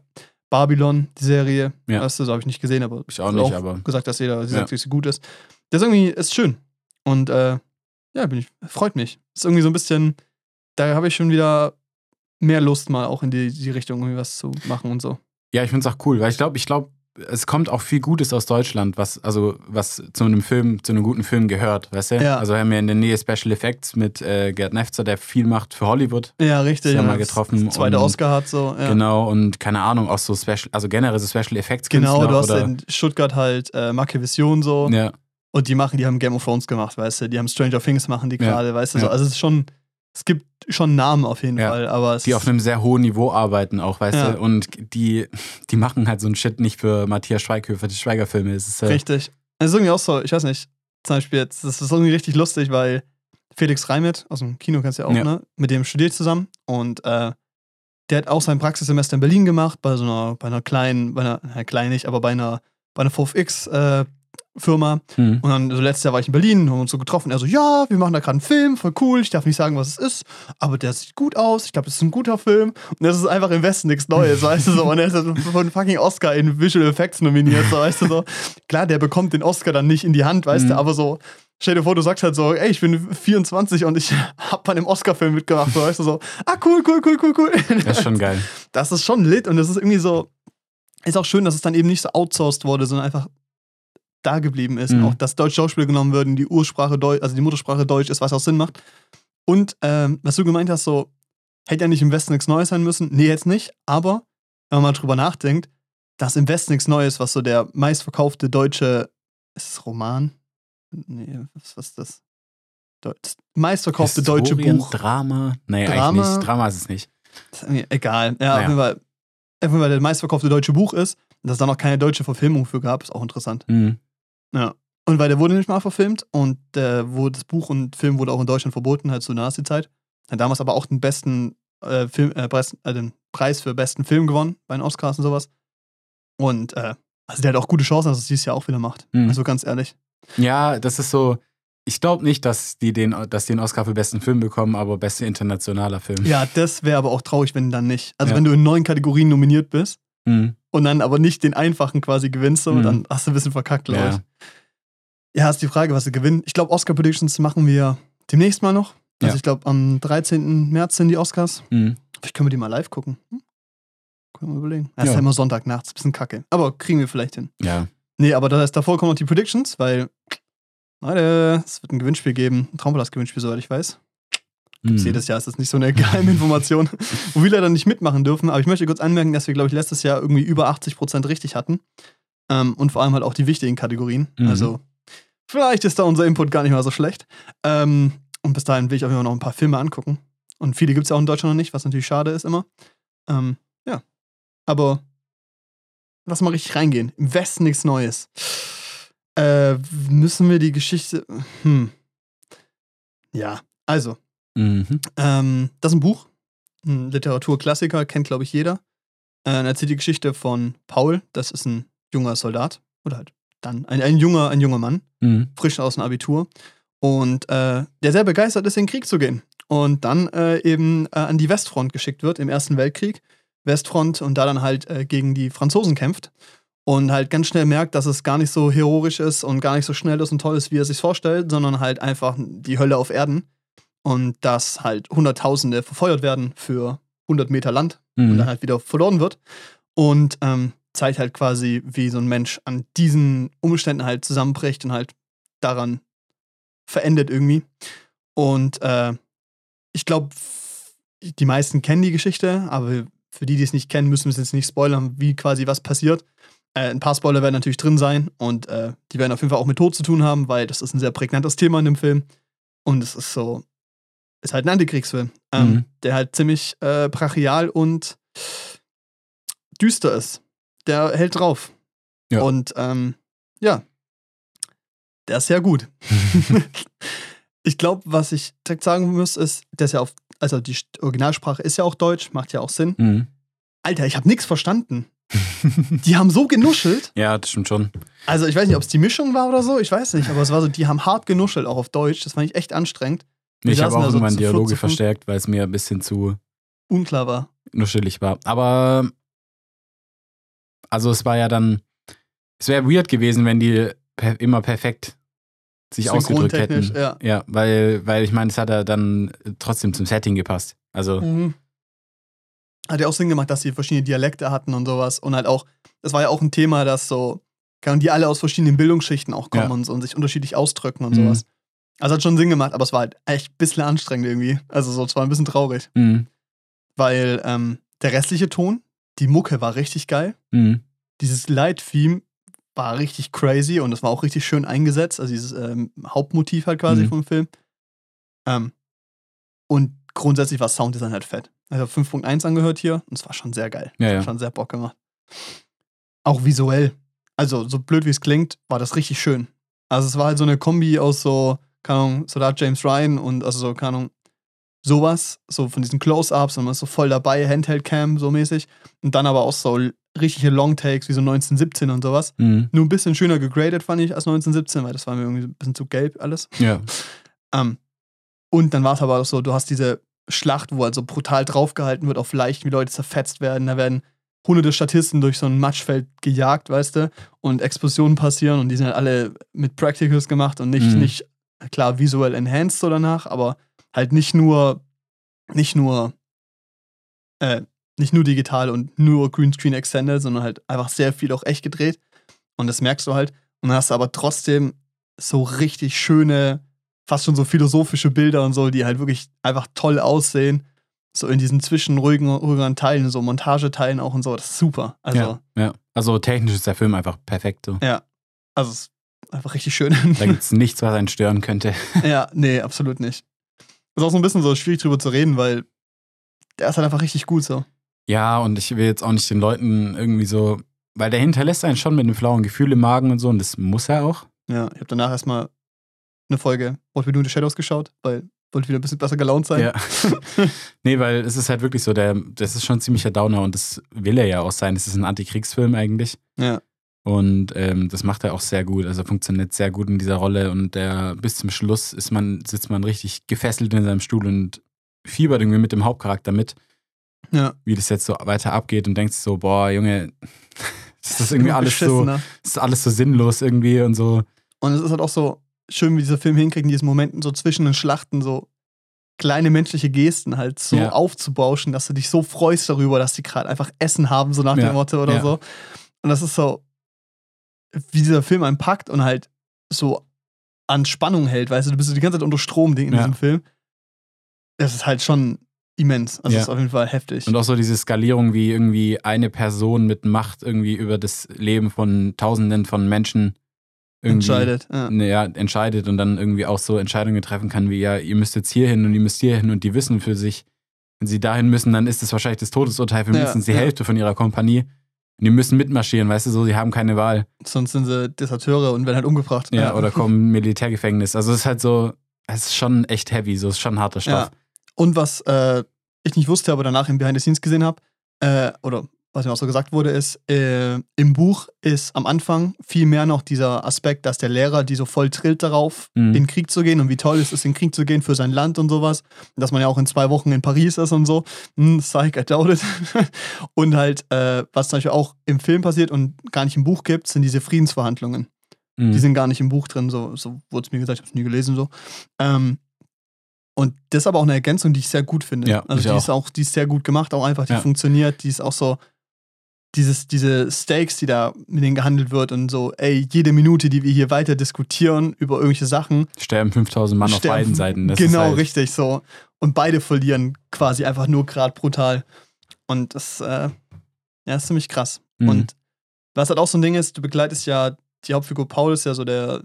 Babylon, die Serie. Ja. Weißt du, so habe ich nicht gesehen, aber Ich auch ist nicht, aber- gesagt, dass jeder sie sagt, dass sie gut ist. Das ist irgendwie ist schön. Und äh, ja, bin ich, freut mich. Ist irgendwie so ein bisschen, da habe ich schon wieder mehr Lust, mal auch in die, die Richtung irgendwie was zu machen und so. Ja, ich finde es auch cool, weil ich glaube, ich glaube, es kommt auch viel Gutes aus Deutschland, was, also, was zu einem Film, zu einem guten Film gehört, weißt du? Ja. Also wir haben ja in der Nähe Special Effects mit äh, Gerd Nefzer, der viel macht für Hollywood. Ja, richtig. Ja ja, mal das- getroffen das Zweite und- Oscar hat so. Ja. Genau, und keine Ahnung, auch so Special, also generell so Special Effects Genau, du hast oder, in Stuttgart halt äh, Marke Vision so. ja, Und die machen, die haben Game of Thrones gemacht, weißt du, die haben Stranger Things machen die Ja, gerade, weißt du, so. ja. Also es ist schon, es gibt schon Namen auf jeden Ja, Fall, aber es Die auf einem sehr hohen Niveau arbeiten auch, weißt Ja. du? Und die, die machen halt so einen Shit nicht für Matthias Schweighöfer, die Schweigerfilme. Es ist, äh, Richtig. Es ist irgendwie auch so, ich weiß nicht, zum Beispiel jetzt, das ist irgendwie richtig lustig, weil Felix Reimet aus dem Kino kennst du ja auch, Ja. ne? Mit dem studiert zusammen und äh, der hat auch sein Praxissemester in Berlin gemacht, bei so einer, bei einer kleinen, bei einer, na, klein nicht, aber bei einer, bei einer VFX äh, Firma. hm. Und dann so letztes Jahr war ich in Berlin, haben uns so getroffen. Er so, ja, wir machen da gerade einen Film, voll cool. Ich darf nicht sagen, was es ist, aber der sieht gut aus. Ich glaube, das ist ein guter Film. Und das ist einfach im Westen nichts Neues, [laughs] weißt du so. Und er ist halt von fucking Oscar in Visual Effects nominiert, so, weißt du so. Klar, der bekommt den Oscar dann nicht in die Hand, weißt Mhm. du, aber so. Stell dir vor, du sagst halt so, ey, ich bin 24 und ich [laughs] hab bei einem Oscar-Film mitgemacht, so, weißt du so, ah, cool, cool, cool, cool, cool. Das ist schon geil. Das ist schon lit und das ist irgendwie so, ist auch schön, dass es dann eben nicht so outsourced wurde, sondern einfach da geblieben ist. Mhm. Auch, dass deutsche Schauspieler genommen würden, die Ursprache Deutsch, also die Muttersprache Deutsch ist, was auch Sinn macht. Und ähm, was du gemeint hast, so, hätte ja nicht im Westen nichts Neues sein müssen. Nee, jetzt nicht. Aber, wenn man mal drüber nachdenkt, dass im Westen nichts Neues, was so der meistverkaufte deutsche, ist es Roman? Nee, was, was ist das? Das meistverkaufte deutsche Buch. Drama? Nee, Drama? eigentlich nicht. Drama ist es nicht. Egal. Ja, Naja. auf jeden Fall. Jeden Fall der meistverkaufte deutsche Buch ist, dass es da noch keine deutsche Verfilmung für gab, ist auch interessant. Hm. Ja. Und weil der wurde nicht mal verfilmt und der wurde, das Buch und Film wurde auch in Deutschland verboten, halt zur Nazi-Zeit. Hat damals aber auch den besten äh, Film, äh, Preis, äh, den Preis für besten Film gewonnen bei den Oscars und sowas. Und äh, also der hat auch gute Chancen, dass es dieses Jahr auch wieder macht. Mhm. Also ganz ehrlich. Ja, das ist so. Ich glaube nicht, dass die den, dass die den Oscar für besten Film bekommen, aber beste internationaler Film. Ja, das wäre aber auch traurig, wenn dann nicht. Also Ja. wenn du in neun Kategorien nominiert bist Hm. Und dann aber nicht den einfachen quasi gewinnst, so, Mhm. dann hast du ein bisschen verkackt, glaube Ja. ich. Ja, ist die Frage, was sie gewinnen. Ich glaube, Oscar Predictions machen wir demnächst mal noch. Also Ja. ich glaube, am 13. März sind die Oscars. Hm. Vielleicht können wir die mal live gucken. Hm? Können wir überlegen. Das ist Ja. ja immer Sonntag nachts, bisschen kacke. Aber kriegen wir vielleicht hin. Ja. Nee, aber das heißt, davor kommen noch die Predictions, weil, Leute, es wird ein Gewinnspiel geben. Ein Traumpalast-Gewinnspiel, soweit ich weiß. Hm. Jedes Jahr ist das nicht so eine [laughs] geheime Information, wo wir leider nicht mitmachen dürfen. Aber ich möchte kurz anmerken, dass wir, glaube ich, letztes Jahr irgendwie über 80% richtig hatten. Ähm, und vor allem halt auch die wichtigen Kategorien. Mhm. Also, vielleicht ist da unser Input gar nicht mal so schlecht. Ähm, und bis dahin will ich auf jeden Fall noch ein paar Filme angucken. Und viele gibt es ja auch in Deutschland noch nicht, was natürlich schade ist immer. Ähm, ja. Aber lass mal richtig reingehen. Im Westen nichts Neues. Äh, müssen wir die Geschichte. Hm. Ja, also, Mhm. ähm, das ist ein Buch, ein Literaturklassiker, kennt, glaube ich, jeder. Äh, er erzählt die Geschichte von Paul, das ist ein junger Soldat, oder halt dann ein, ein, junger, ein junger Mann, Mhm. frisch aus dem Abitur. Und äh, der sehr begeistert ist, in den Krieg zu gehen. Und dann äh, eben äh, an die Westfront geschickt wird im Ersten Weltkrieg. Westfront und da dann halt äh, gegen die Franzosen kämpft. Und halt ganz schnell merkt, dass es gar nicht so heroisch ist und gar nicht so schnell ist und toll ist, wie er sich vorstellt, sondern halt einfach die Hölle auf Erden. Und dass halt Hunderttausende verfeuert werden für 100 Meter Land und dann Mhm. halt wieder verloren wird. Und ähm, zeigt halt quasi, wie so ein Mensch an diesen Umständen halt zusammenbricht und halt daran verendet irgendwie. Und äh, ich glaube, die meisten kennen die Geschichte, aber für die, die es nicht kennen, müssen wir es jetzt nicht spoilern, wie quasi was passiert. Äh, ein paar Spoiler werden natürlich drin sein und äh, die werden auf jeden Fall auch mit Tod zu tun haben, weil das ist ein sehr prägnantes Thema in dem Film. Und es ist so, ist halt ein Antikriegsfilm, ähm, Mhm. der halt ziemlich äh, brachial und düster ist. Der hält drauf. Ja. Und ähm, ja, der ist sehr gut. [laughs] [laughs] ich glaube, was ich direkt sagen muss, ist, dass ja auf, also die Originalsprache ist ja auch Deutsch, macht ja auch Sinn. Mhm. Alter, ich habe nichts verstanden. [laughs] Die haben so genuschelt. ja, das stimmt schon. Also ich weiß nicht, ob es die Mischung war oder so, ich weiß nicht, aber es war so, die haben hart genuschelt, auch auf Deutsch. Das fand ich echt anstrengend. Ich habe auch da so irgendwann zu viert, Dialoge zu verstärkt, weil es mir ein bisschen zu Unklar war. nuschelig war. Aber also es war ja dann, es wäre weird gewesen, wenn die per, immer perfekt sich ausgedrückt hätten. Ja. Ja, weil, weil ich meine, es hat ja dann trotzdem zum Setting gepasst. Also, Mhm. Hat ja auch Sinn gemacht, dass sie verschiedene Dialekte hatten und sowas. Und halt auch, das war ja auch ein Thema, dass so, kann die alle aus verschiedenen Bildungsschichten auch kommen Ja. und, so und sich unterschiedlich ausdrücken und Mhm. sowas. Also hat schon Sinn gemacht, aber es war halt echt ein bisschen anstrengend irgendwie. Also so, es war ein bisschen traurig. mhm. Weil ähm, der restliche Ton, die Mucke war richtig geil. Mhm. Dieses Light-Theme war richtig crazy und das war auch richtig schön eingesetzt. Also dieses ähm, Hauptmotiv halt quasi Mhm. vom Film. Ähm, und grundsätzlich war Sounddesign halt fett. Habe 5.1 angehört hier und es war schon sehr geil. Ja, ja. hat schon sehr Bock gemacht. Auch visuell. Also, so blöd wie es klingt, war das richtig schön. Also, es war halt so eine Kombi aus so, keine Ahnung, so da James Ryan und also so, keine Ahnung, sowas, so von diesen Close-Ups und man ist so voll dabei, Handheld-Cam so mäßig. Und dann aber auch so richtige Long-Takes wie so 1917 und sowas. Mhm. Nur ein bisschen schöner gegradet fand ich als 1917, weil das war mir irgendwie ein bisschen zu gelb alles. Ja. Ähm, und dann war es aber auch so, du hast diese Schlacht, wo also brutal draufgehalten wird auf leicht, wie Leute zerfetzt werden. Da werden hunderte Statisten durch so ein Matschfeld gejagt, weißt du, und Explosionen passieren und die sind halt alle mit Practicals gemacht und nicht, Mhm. nicht klar visuell enhanced so danach, aber halt nicht nur, nicht nur, äh, nicht nur digital und nur Greenscreen extended, sondern halt einfach sehr viel auch echt gedreht. Und das merkst du halt. Und dann hast du aber trotzdem so richtig schöne, fast schon so philosophische Bilder und so, die halt wirklich einfach toll aussehen. So in diesen zwischenruhigen ruhigeren Teilen, so Montageteilen auch und so. Das ist super. Also, ja, ja. Also technisch ist der Film einfach perfekt so. also es ist einfach richtig schön. Da gibt es nichts, was einen stören könnte. [laughs] ja, nee, absolut nicht. Ist auch so ein bisschen so schwierig drüber zu reden, weil der ist halt einfach richtig gut so. Ja, und ich will jetzt auch nicht den Leuten irgendwie so, weil der hinterlässt einen schon mit einem flauen Gefühl im Magen und so, und das muss er auch. Ja, ich habe danach erstmal eine Folge What We Do in the Shadows geschaut, weil wollte wieder ein bisschen besser gelaunt sein. Ja. [laughs] nee, weil es ist halt wirklich so, der, das ist schon ziemlicher Downer und das will er ja auch sein. Es ist ein Antikriegsfilm eigentlich. Ja. Und ähm, das macht er auch sehr gut. Also funktioniert sehr gut in dieser Rolle und der bis zum Schluss ist man, sitzt man richtig gefesselt in seinem Stuhl und fiebert irgendwie mit dem Hauptcharakter mit, Ja. wie das jetzt so weiter abgeht und denkt sich so, boah, Junge, [laughs] das ist irgendwie alles so, das ist alles so sinnlos irgendwie und so. Und es ist halt auch so schön, wie dieser Film hinkriegt, in diesen Momenten so zwischen den Schlachten so kleine menschliche Gesten halt so Ja. aufzubauschen, dass du dich so freust darüber, dass die gerade einfach Essen haben, so nach Ja, dem Motto oder so. Und das ist so, wie dieser Film einen packt und halt so an Spannung hält, weißt du, du bist die ganze Zeit unter Strom in Ja. diesem Film. Das ist halt schon immens. Also Ja. das ist auf jeden Fall heftig. Und auch so diese Skalierung, wie irgendwie eine Person mit Macht irgendwie über das Leben von Tausenden von Menschen entscheidet. Ja. ne, ja, entscheidet und dann irgendwie auch so Entscheidungen treffen kann, wie ja, ihr müsst jetzt hier hin und ihr müsst hier hin und die wissen für sich, wenn sie dahin müssen, dann ist es wahrscheinlich das Todesurteil für Ja, mindestens die ja. Hälfte von ihrer Kompanie. Die müssen mitmarschieren, weißt du, so, sie haben keine Wahl. Sonst sind sie Deserteure und werden halt umgebracht. Ja, oder kommen Militärgefängnis. Also es ist halt so, es ist schon echt heavy, so es ist schon harter Stoff. Ja. Und was äh, ich nicht wusste, aber danach im Behind the Scenes gesehen habe, äh, oder was mir auch so gesagt wurde, ist, äh, im Buch ist am Anfang viel mehr noch dieser Aspekt, dass der Lehrer die so voll trillt darauf, Mhm. in den Krieg zu gehen und wie toll es ist, in den Krieg zu gehen für sein Land und sowas. Dass man ja auch in zwei Wochen in Paris ist und so. Hm, psych, I doubt it. und halt, äh, was zum Beispiel auch im Film passiert und gar nicht im Buch gibt, sind diese Friedensverhandlungen. Mhm. Die sind gar nicht im Buch drin, so, so wurde es mir gesagt, ich habe es nie gelesen so. Ähm, und das ist aber auch eine Ergänzung, die ich sehr gut finde. Ja, also die auch. ist auch, die ist sehr gut gemacht, auch einfach, die Ja. funktioniert, die ist auch so, dieses, diese Stakes, die da mit denen gehandelt wird und so, ey, jede Minute, die wir hier weiter diskutieren über irgendwelche Sachen. Sterben 5000 Mann auf sterben- beiden Seiten. Das genau, halt, richtig so. Und beide verlieren quasi einfach nur gerade brutal. Und das, äh, ja, ist ziemlich krass. Mhm. Und was halt auch so ein Ding ist, du begleitest ja, die Hauptfigur Paul ist ja so der,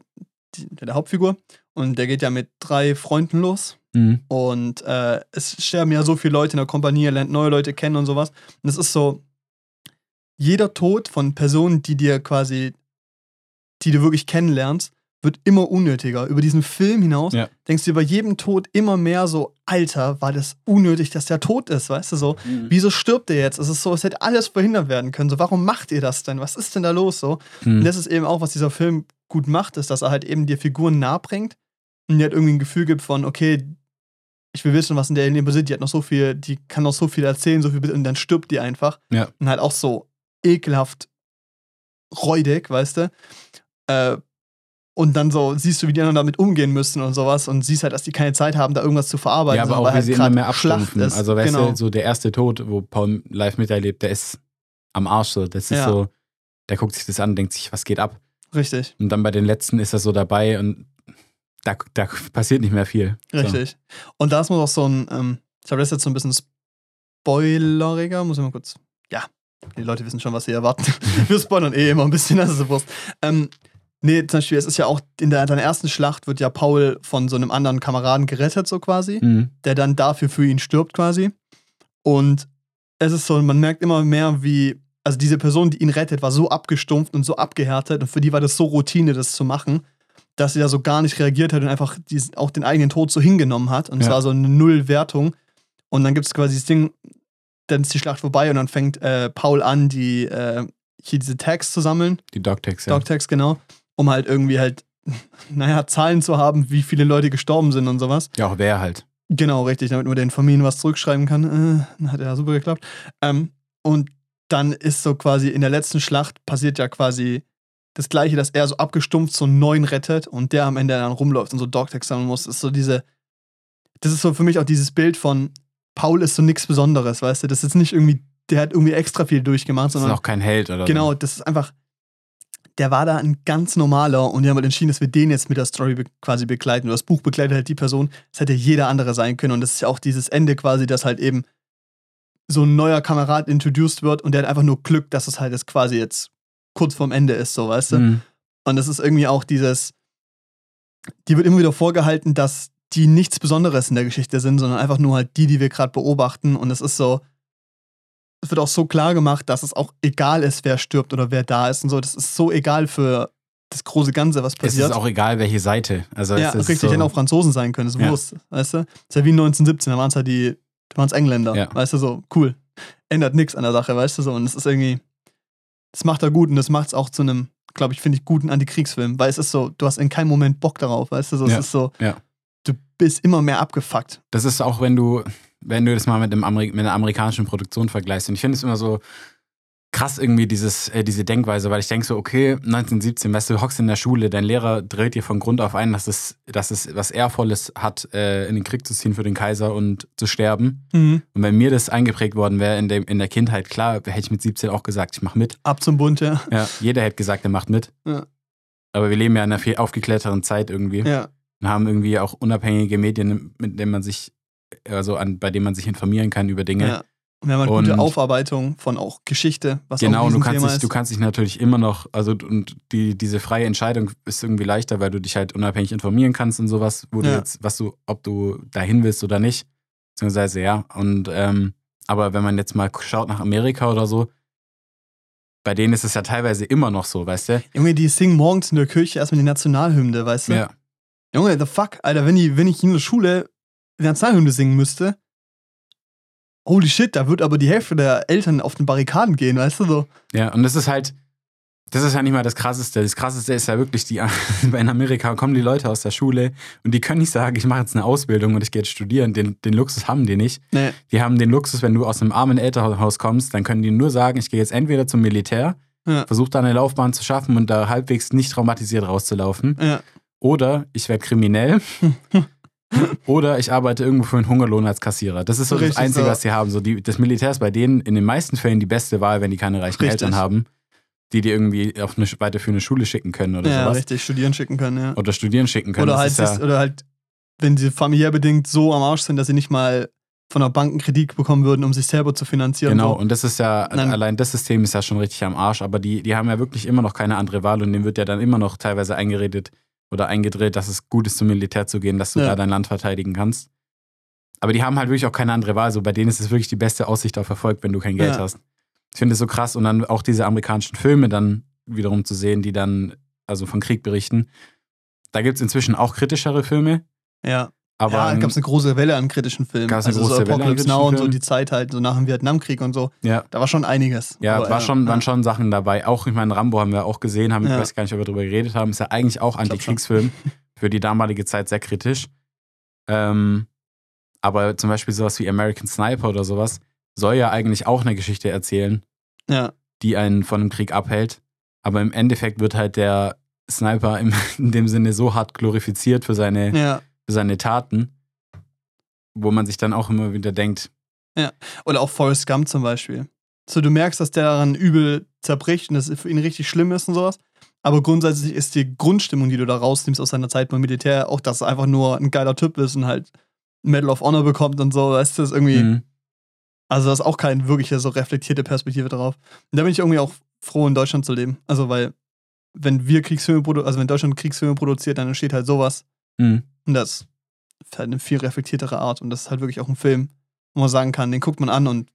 die, der Hauptfigur und der geht ja mit drei Freunden los Mhm. und äh, es sterben ja so viele Leute in der Kompanie, er lernt neue Leute kennen und sowas. Und es ist so, jeder Tod von Personen, die dir quasi, die du wirklich kennenlernst, wird immer unnötiger. Über diesen Film hinaus Ja. denkst du über jedem Tod immer mehr so, Alter, war das unnötig, dass der tot ist, weißt du so? Mhm. Wieso stirbt er jetzt? Es ist so, es hätte alles verhindert werden können. So, warum macht ihr das denn? Was ist denn da los so? Und Mhm. das ist eben auch, was dieser Film gut macht, ist, dass er halt eben dir Figuren nahe bringt und dir halt irgendwie ein Gefühl gibt von, okay, ich will wissen, was in der Alien passiert. Die hat noch so viel, die kann noch so viel erzählen, so viel, und dann stirbt die einfach. Ja. Und halt auch so ekelhaft räudig, weißt du? Äh, und dann so siehst du, wie die anderen damit umgehen müssen und sowas und siehst halt, dass die keine Zeit haben, da irgendwas zu verarbeiten. Ja, aber auch weil wie halt sie immer mehr abstumpfen. ist. Also, weißt genau. du, so der erste Tod, wo Paul live miterlebt, der ist am Arsch so. Das ist Ja. so, der guckt sich das an, denkt sich, was geht ab? Richtig, Und dann bei den letzten ist er so dabei und da, da passiert nicht mehr viel. richtig. Und da ist man auch so ein, ähm, ich habe das jetzt so ein bisschen spoileriger, muss ich mal kurz, ja, die Leute wissen schon, was sie erwarten. [laughs] Wir spoilern eh immer ein bisschen, ist so Wurst. Ähm, Nee, zum Beispiel, es ist ja auch in der, in der ersten Schlacht wird ja Paul von so einem anderen Kameraden gerettet, so quasi, Mhm. der dann dafür für ihn stirbt, quasi. Und es ist so, man merkt immer mehr, wie, also diese Person, die ihn rettet, war so abgestumpft und so abgehärtet und für die war das so Routine, das zu machen, dass sie da so gar nicht reagiert hat und einfach diesen, auch den eigenen Tod so hingenommen hat. Und es Ja. war so eine Nullwertung. Und dann gibt es quasi das Ding, dann ist die Schlacht vorbei und dann fängt äh, Paul an, die äh, hier diese Tags zu sammeln. Die Dogtags, ja. Dogtags, genau. Um halt irgendwie halt, [laughs] naja, Zahlen zu haben, wie viele Leute gestorben sind und sowas. ja, auch wer halt. Genau, richtig, damit man den Familien was zurückschreiben kann. Äh, hat ja super geklappt. Ähm, und dann ist so quasi in der letzten Schlacht passiert ja quasi das Gleiche, dass er so abgestumpft so einen neuen rettet und der am Ende dann rumläuft und so Dogtags sammeln muss. Das ist so diese, das ist so für mich auch dieses Bild von Paul ist so nichts Besonderes, weißt du? Das ist nicht irgendwie, der hat irgendwie extra viel durchgemacht, Das ist sondern auch kein Held oder Genau, das ist einfach. Der war da ein ganz normaler und die haben halt entschieden, dass wir den jetzt mit der Story be quasi begleiten. Und das Buch begleitet halt die Person. Das hätte jeder andere sein können. Und das ist ja auch dieses Ende quasi, dass halt eben so ein neuer Kamerad introduced wird und der hat einfach nur Glück, dass es halt jetzt quasi jetzt kurz vorm Ende ist, so weißt du. Mhm. Und das ist irgendwie auch dieses, die wird immer wieder vorgehalten, dass die nichts Besonderes in der Geschichte sind, sondern einfach nur halt die, die wir gerade beobachten. Und es ist so, es wird auch so klar gemacht, dass es auch egal ist, wer stirbt oder wer da ist und so. Das ist so egal für das große Ganze, was Es passiert. ist auch egal, welche Seite. Also ja, es ist richtig, so, hätten auch Franzosen sein können, ist Ja. Wurst, weißt du? ist ja wie 1917, da waren es halt die, da waren es Engländer, Ja. weißt du, so, cool. Ändert nichts an der Sache, weißt du, so. Und es ist irgendwie, das macht er gut und das macht es auch zu einem, glaube ich, finde ich, guten Antikriegsfilm, weil es ist so, du hast in keinem Moment Bock darauf, weißt du, so, Ja. es ist so, Ja. Bist immer mehr abgefuckt. Das ist auch, wenn du, wenn du das mal mit, dem Ameri mit einer amerikanischen Produktion vergleichst. Und ich finde es immer so krass irgendwie dieses, äh, diese Denkweise, weil ich denke so, okay, 1917, weißt du, du hockst in der Schule, dein Lehrer dreht dir von Grund auf ein, dass es, dass es was Ehrvolles hat, äh, in den Krieg zu ziehen für den Kaiser und zu sterben. Und wenn mir das eingeprägt worden wäre in, dem, in der Kindheit, klar, hätte ich mit 17 auch gesagt, ich mach mit. Ab zum Bund, ja. Ja, jeder hätte gesagt, er macht mit. Ja. Aber wir leben ja in einer viel aufgeklärteren Zeit irgendwie Ja, und haben irgendwie auch unabhängige Medien, mit denen man sich, also an, bei denen man sich informieren kann über Dinge. ja. Und wir haben halt gute Aufarbeitung von auch Geschichte, was Genau, auch ein du kannst, Thema dich, du kannst dich natürlich immer noch, also und die, diese freie Entscheidung ist irgendwie leichter, weil du dich halt unabhängig informieren kannst und sowas, wo du Ja. jetzt, was du, ob du dahin willst oder nicht. Beziehungsweise ja. Und ähm, aber wenn man jetzt mal schaut nach Amerika oder so, bei denen ist es ja teilweise immer noch so, weißt du? Junge, die singen morgens in der Kirche erstmal die Nationalhymne, weißt du? Ja. Junge, the fuck, Alter, wenn, die, wenn ich in der Schule Nationalhymne singen müsste, holy shit, da wird aber die Hälfte der Eltern auf den Barrikaden gehen, weißt du so? Ja, und das ist halt, das ist ja nicht mal das Krasseste. Das Krasseste ist ja wirklich, die, [laughs] in Amerika kommen die Leute aus der Schule und die können nicht sagen, ich mache jetzt eine Ausbildung und ich gehe jetzt studieren. Den, den Luxus haben die nicht. Nee. Die haben den Luxus, wenn du aus einem armen Elternhaus kommst, dann können die nur sagen, ich gehe jetzt entweder zum Militär, Ja. versuche da eine Laufbahn zu schaffen und da halbwegs nicht traumatisiert rauszulaufen. Ja. Oder ich werde kriminell. [laughs] Oder ich arbeite irgendwo für einen Hungerlohn als Kassierer. Das ist so Richtig das Einzige, was sie haben. So die, das Militär ist bei denen in den meisten Fällen die beste Wahl, wenn die keine reichen Richtig. Eltern haben, die die irgendwie auf eine weiterführende Schule schicken können oder Ja, sowas. richtig, studieren schicken können, ja. Oder studieren schicken können. Oder halt, ja, oder halt, wenn sie familiär bedingt so am Arsch sind, dass sie nicht mal von der Bank einen Kredit bekommen würden, um sich selber zu finanzieren. Genau, So. und das ist ja, Dann- allein das System ist ja schon richtig am Arsch, aber die, die haben ja wirklich immer noch keine andere Wahl und denen wird ja dann immer noch teilweise eingeredet oder eingedreht, dass es gut ist, zum Militär zu gehen, dass du Ja. da dein Land verteidigen kannst. Aber die haben halt wirklich auch keine andere Wahl. So bei denen ist es wirklich die beste Aussicht auf Erfolg, wenn du kein Geld Ja. hast. Ich finde es so krass und dann auch diese amerikanischen Filme dann wiederum zu sehen, die dann also von Krieg berichten. Da gibt es inzwischen auch kritischere Filme, Ja, aber ja da gab es eine große Welle an kritischen Filmen. Gab's eine also so große Welle an Apocalypse Now und so die Zeit halt, so nach dem Vietnamkrieg und so. ja, Da war schon einiges. Ja, Aber, war schon, ja. waren schon Sachen dabei. Auch, ich meine, Rambo haben wir auch gesehen, haben, Ja. ich weiß gar nicht, ob wir darüber geredet haben. Ist ja eigentlich auch. Antikriegsfilm. [laughs] Für die damalige Zeit sehr kritisch. Ähm, aber zum Beispiel sowas wie American Sniper oder sowas soll ja eigentlich auch eine Geschichte erzählen, Ja, die einen von einem Krieg abhält. Aber im Endeffekt wird halt der Sniper im, [laughs] in dem Sinne so hart glorifiziert für seine, ja. Seine Taten, wo man sich dann auch immer wieder denkt, Oder auch Forrest Gump zum Beispiel. So, du merkst, dass der daran übel zerbricht und dass es für ihn richtig schlimm ist und sowas. Aber grundsätzlich ist die Grundstimmung, die du da rausnimmst aus seiner Zeit beim Militär, auch, dass er einfach nur ein geiler Typ ist und halt Medal of Honor bekommt und so. Weißt du, das ist irgendwie. mhm, Also, das ist auch keine wirkliche so reflektierte Perspektive drauf. Und da bin ich irgendwie auch froh, in Deutschland zu leben. Also, weil wenn wir Kriegsfilme produzieren, also wenn Deutschland Kriegsfilme produziert, dann entsteht halt sowas. Mhm. Und das ist halt eine viel reflektiertere Art. Und das ist halt wirklich auch ein Film, wo man sagen kann, den guckt man an und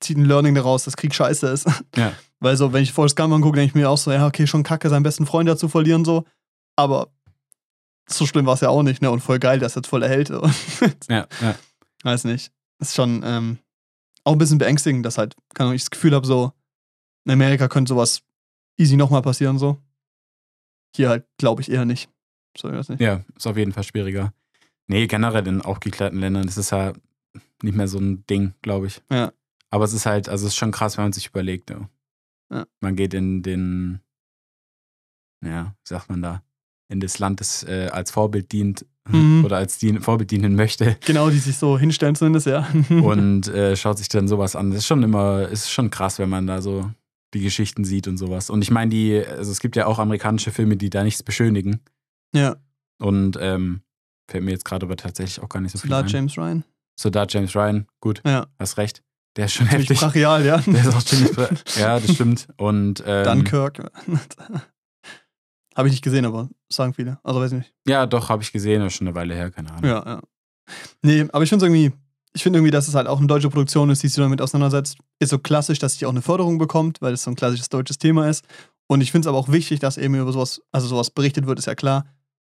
zieht ein Learning daraus, dass Krieg scheiße ist. Ja. [laughs] Weil so, wenn ich Forrest Gump angucke, denke ich mir auch so, ja, okay, schon kacke, seinen besten Freund da zu verlieren, so. Aber so schlimm war es ja auch nicht, ne? Und voll geil, dass jetzt voll erhält. [laughs] Ja, ja. weiß nicht. Ist schon ähm, auch ein bisschen beängstigend, dass halt, keine Ahnung, ich das Gefühl habe, so, in Amerika könnte sowas easy nochmal passieren, so. Hier halt, glaube ich, eher nicht. So, ich weiß nicht. Ja, ist auf jeden Fall schwieriger. Nee, generell in aufgeklärten Ländern ist es ja nicht mehr so ein Ding, glaube ich. Ja. Aber es ist halt, also es ist schon krass, wenn man sich überlegt. Ja. Ja. Man geht in den, ja, wie sagt man da, in das Land, das äh, als Vorbild dient [laughs] Mhm. oder als dien, Vorbild dienen möchte Genau, die sich so hinstellen zumindest, ja. [laughs] und äh, schaut sich dann sowas an. Das ist schon immer, ist schon krass, wenn man da so die Geschichten sieht und sowas. Und ich meine, die, also es gibt ja auch amerikanische Filme, die da nichts beschönigen. Ja, Und ähm, fällt mir jetzt gerade aber tatsächlich auch gar nicht so viel Soldat ein. James Ryan. Soldat James Ryan, gut, Ja, hast recht. Der ist schon ziemlich heftig. brachial, ja. [laughs] Der ist auch ziemlich, [laughs] ja, das stimmt. Und ähm, Dunkirk. [laughs] Habe ich nicht gesehen, aber sagen viele. Also weiß ich nicht. ja, doch, habe ich gesehen, aber schon eine Weile her, keine Ahnung. Ja, ja. Nee, aber ich finde irgendwie, ich finde irgendwie, dass es halt auch eine deutsche Produktion ist, die sich damit auseinandersetzt. Ist so klassisch, dass sie auch eine Förderung bekommt, weil es so ein klassisches deutsches Thema ist. Und ich finde es aber auch wichtig, dass eben über sowas, also sowas berichtet wird, ist ja klar,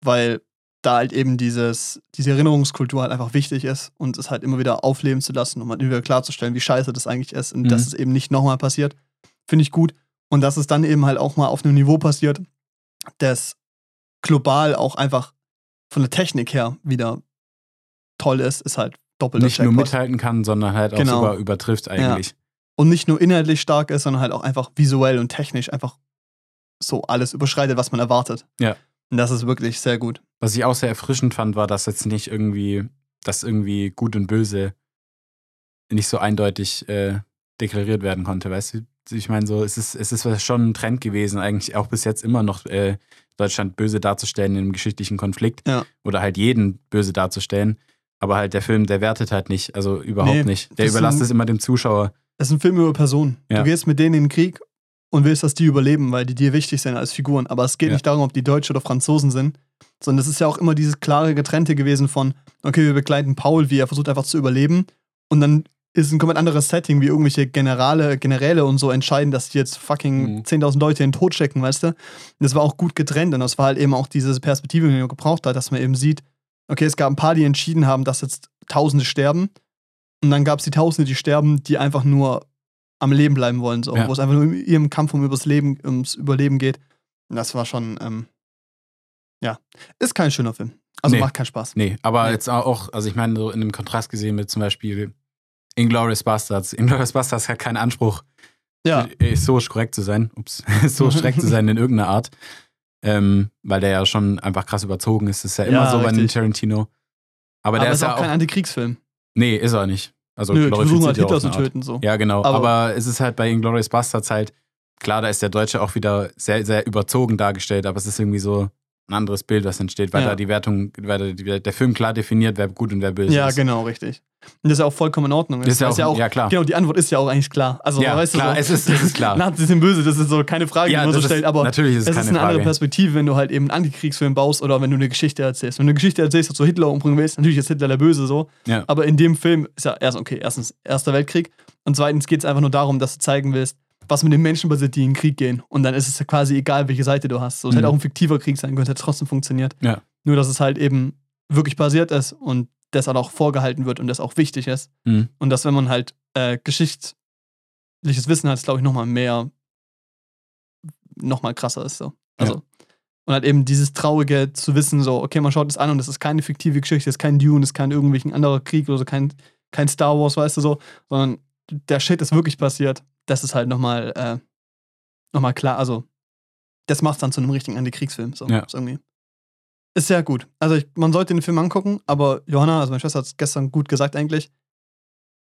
weil da halt eben dieses, diese Erinnerungskultur halt einfach wichtig ist und es halt immer wieder aufleben zu lassen, um halt immer wieder klarzustellen, wie scheiße das eigentlich ist und Mhm. dass es eben nicht nochmal passiert. Finde ich gut. Und dass es dann eben halt auch mal auf einem Niveau passiert, das global auch einfach von der Technik her wieder toll ist, ist halt doppelt Nicht nur mithalten kann, sondern halt auch Genau. sogar übertrifft eigentlich. Und nicht nur inhaltlich stark ist, sondern halt auch einfach visuell und technisch einfach so alles überschreitet, was man erwartet. Ja. Das ist wirklich sehr gut. Was ich auch sehr erfrischend fand, war, dass jetzt nicht irgendwie, dass irgendwie gut und böse nicht so eindeutig äh, deklariert werden konnte, weißt du? Ich meine, so, es ist, es ist schon ein Trend gewesen, eigentlich auch bis jetzt immer noch äh, Deutschland böse darzustellen in einem geschichtlichen Konflikt. Ja. Oder halt jeden böse darzustellen. Aber halt der Film, der wertet halt nicht, also überhaupt Nee, nicht. Der überlässt es immer dem Zuschauer. Es ist ein Film über Personen. Ja. Du gehst mit denen in den Krieg und willst, dass die überleben, weil die dir wichtig sind als Figuren. Aber es geht Ja. nicht darum, ob die Deutsche oder Franzosen sind, sondern es ist ja auch immer dieses klare Getrennte gewesen von, okay, wir begleiten Paul, wie er versucht einfach zu überleben. Und dann ist ein komplett anderes Setting, wie irgendwelche Generale, Generäle und so entscheiden, dass die jetzt fucking Mhm. 10.000 Leute in den Tod stecken, weißt du? Und das war auch gut getrennt und das war halt eben auch diese Perspektive, die man gebraucht hat, dass man eben sieht, okay, es gab ein paar, die entschieden haben, dass jetzt Tausende sterben. Und dann gab es die Tausende, die sterben, die einfach nur am Leben bleiben wollen, so, Ja. wo es einfach nur in ihrem Kampf um übers Leben, ums Überleben geht. Und das war schon, ähm, ja, ist kein schöner Film. Also Nee. macht keinen Spaß. Nee, aber Nee. jetzt auch, also ich meine, so in dem Kontrast gesehen mit zum Beispiel Inglourious Bastards. Inglourious Bastards hat keinen Anspruch, Ja, äh, historisch korrekt zu sein, ups, [laughs] historisch korrekt zu sein in irgendeiner Art. Ähm, weil der ja schon einfach krass überzogen ist. Das ist ja immer Ja, so bei einem richtig. Tarantino. Aber, aber der ist ist auch auch. kein Antikriegsfilm. nee, ist er nicht. Also Nö, die versuchen halt ja Hitler zu töten, so. Ja, genau. Aber- Aber, es ist halt bei Inglourious Bastards halt, klar, da ist der Deutsche auch wieder sehr, sehr überzogen dargestellt, aber es ist irgendwie so ein anderes Bild, was entsteht, weil Ja. da die Wertung, weil da der Film klar definiert, wer gut und wer böse Ja, ist. genau, richtig. Und das ist ja auch vollkommen in Ordnung. Das ist ja Weil auch, es ja, klar. Genau, die Antwort ist ja auch eigentlich klar. Also, Ja, weißt klar, du, es ist- es ist klar. [laughs] Nazis sind böse, das ist so keine Frage, Ja, die man so ist- stellt, aber natürlich ist es es ist eine andere Frage. Perspektive, wenn du halt eben einen Antikriegsfilm baust oder wenn du eine Geschichte erzählst. Wenn du eine Geschichte erzählst, dass du Hitler umbringen willst, natürlich ist Hitler der Böse so, Ja. aber in dem Film ist ja erst, okay, erstens Erster Weltkrieg und zweitens geht es einfach nur darum, dass du zeigen willst, was mit den Menschen passiert, die in den Krieg gehen. Und dann ist es ja quasi egal, welche Seite du hast. So, es Mhm. hätte auch ein fiktiver Krieg sein können, es hätte trotzdem funktioniert. Ja. Nur, dass es halt eben wirklich passiert ist und das halt auch vorgehalten wird und das auch wichtig ist. Mhm. Und dass, wenn man halt äh, geschichtliches Wissen hat, ist, glaube ich, nochmal mehr, nochmal krasser ist so. Also, Ja. und halt eben dieses Traurige zu wissen, so, okay, man schaut es an und das ist keine fiktive Geschichte, das ist kein Dune, das ist kein irgendwelchen anderer Krieg oder so, kein, kein Star Wars, weißt du so, sondern der Shit ist wirklich passiert. Das ist halt nochmal, äh, nochmal klar, also, das macht dann zu einem richtigen Antikriegsfilm, so, Ja. ist irgendwie. Ist sehr gut. Also, ich, man sollte den Film angucken, aber Johanna, also meine Schwester hat es gestern gut gesagt eigentlich,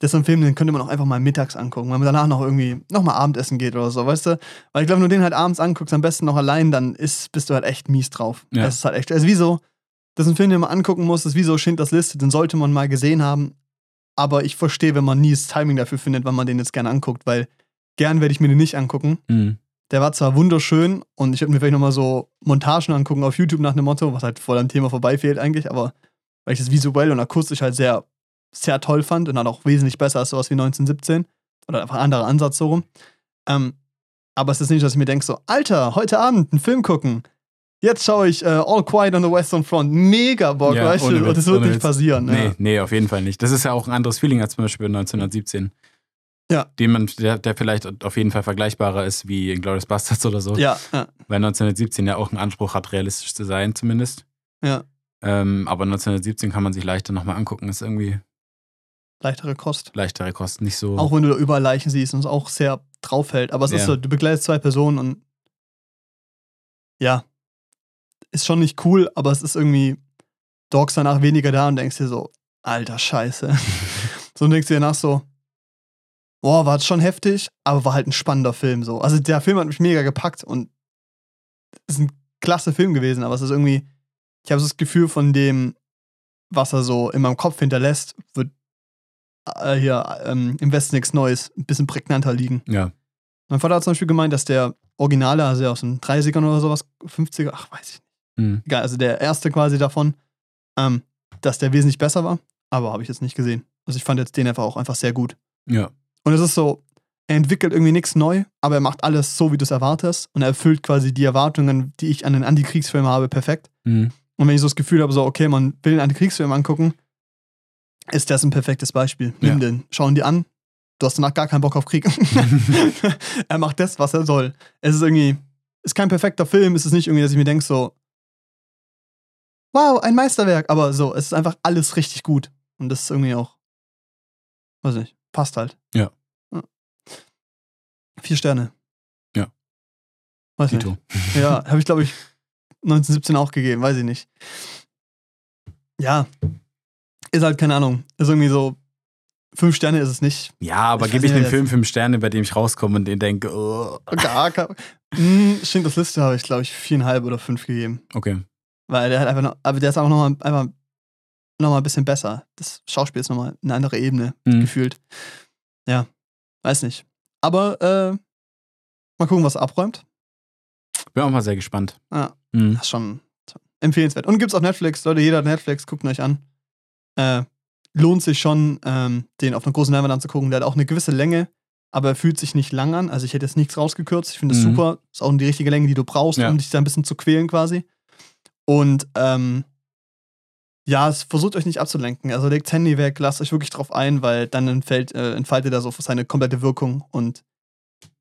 das ist ein Film, den könnte man auch einfach mal mittags angucken, wenn man danach noch irgendwie nochmal Abendessen geht oder so, weißt du? Weil ich glaube, wenn du den halt abends anguckst, am besten noch allein, dann ist, bist du halt echt mies drauf. Ja. Das ist halt echt, also wie so, das ist ein Film, den man angucken muss, das ist wie so Schindlers Liste, den sollte man mal gesehen haben. Aber ich verstehe, wenn man nie das Timing dafür findet, wann man den jetzt gerne anguckt, weil gern werde ich mir den nicht angucken. Mhm. der war zwar wunderschön und ich würde mir vielleicht nochmal so Montagen angucken auf YouTube nach dem Motto, was halt voll am Thema vorbeifehlt eigentlich, aber weil ich das visuell und akustisch halt sehr, sehr toll fand und dann auch wesentlich besser als sowas wie 1917 oder einfach ein anderer Ansatz so rum. Ähm, aber es ist nicht, dass ich mir denke, so, Alter, heute Abend einen Film gucken. Jetzt schaue ich äh, All Quiet on the Western Front. Mega Bock, Ja, weißt du? Witz, das wird nicht Witz. passieren. Nee, Ja. nee, auf jeden Fall nicht. Das ist ja auch ein anderes Feeling als zum Beispiel 1917. Ja. Den man, der, der vielleicht auf jeden Fall vergleichbarer ist wie in Glorious Bastards oder so. Ja, ja, Weil 1917 ja auch einen Anspruch hat, realistisch zu sein, zumindest. ja. Ähm, aber 1917 kann man sich leichter nochmal angucken. Ist irgendwie Leichtere Kost. leichtere Kosten, nicht so. Auch wenn du da überall Leichen siehst und es auch sehr draufhält. Aber es ist Ja. so, du begleitest zwei Personen und ja, ist schon nicht cool, aber es ist irgendwie, hockst danach weniger da und denkst dir so, alter Scheiße. [laughs] so und denkst dir danach so, boah, war schon heftig, aber war halt ein spannender Film so. Also der Film hat mich mega gepackt und ist ein klasse Film gewesen, aber es ist irgendwie, ich habe so das Gefühl von dem, was er so in meinem Kopf hinterlässt, wird äh, hier ähm, im Westen nichts Neues ein bisschen prägnanter liegen. ja. Mein Vater hat zum Beispiel gemeint, dass der Originale, also der aus den 30ern oder sowas, 50er, ach, weiß ich nicht. Hm. Egal, also der erste quasi davon, ähm, dass der wesentlich besser war, aber habe ich jetzt nicht gesehen. Also ich fand jetzt den einfach auch einfach sehr gut. Ja. Und es ist so, er entwickelt irgendwie nichts neu, aber er macht alles so, wie du es erwartest und er erfüllt quasi die Erwartungen, die ich an den Antikriegsfilm habe, perfekt. Hm. Und wenn ich so das Gefühl habe, so, okay, man will einen Antikriegsfilm angucken, ist das ein perfektes Beispiel. Nimm Ja. den, schau ihn dir an. Du hast danach gar keinen Bock auf Krieg. [laughs] [laughs] er macht das, was er soll. Es ist irgendwie, ist kein perfekter Film, es ist nicht irgendwie, dass ich mir denke, so, wow, ein Meisterwerk, aber so, es ist einfach alles richtig gut. Und das ist irgendwie auch, weiß nicht, passt halt. Ja. Vier Sterne. Ja. Weiß nicht. Tito. Ja, [laughs] habe ich, glaube ich, 1917 auch gegeben, weiß ich nicht. Ja, ist halt keine Ahnung. Ist irgendwie so, fünf Sterne ist es nicht. Ja, aber gebe ich nicht, dem Film fünf Sterne, bei dem ich rauskomme und den denke, oh. [laughs] Gar, gar. Hm, Schindlers Liste habe ich, glaube ich, viereinhalb oder fünf gegeben. okay. Weil der hat einfach noch, aber der ist auch nochmal einfach noch mal ein bisschen besser. Das Schauspiel ist nochmal eine andere Ebene Hm. gefühlt. Ja, weiß nicht. Aber äh, mal gucken, was abräumt. Bin auch mal sehr gespannt. Ja. Hm. Das ist schon empfehlenswert. Und gibt's auf Netflix. Leute, jeder hat Netflix, guckt ihn euch an. Äh, lohnt sich schon, ähm, den auf einer großen Leinwand anzugucken. Der hat auch eine gewisse Länge, aber er fühlt sich nicht lang an. Also ich hätte jetzt nichts rausgekürzt. Ich finde das Mhm. super. Ist auch die richtige Länge, die du brauchst, Ja. um dich da ein bisschen zu quälen quasi. Und ähm, ja, es versucht euch nicht abzulenken. Also legt Handy weg, lasst euch wirklich drauf ein, weil dann entfällt, äh, entfaltet er so seine komplette Wirkung. Und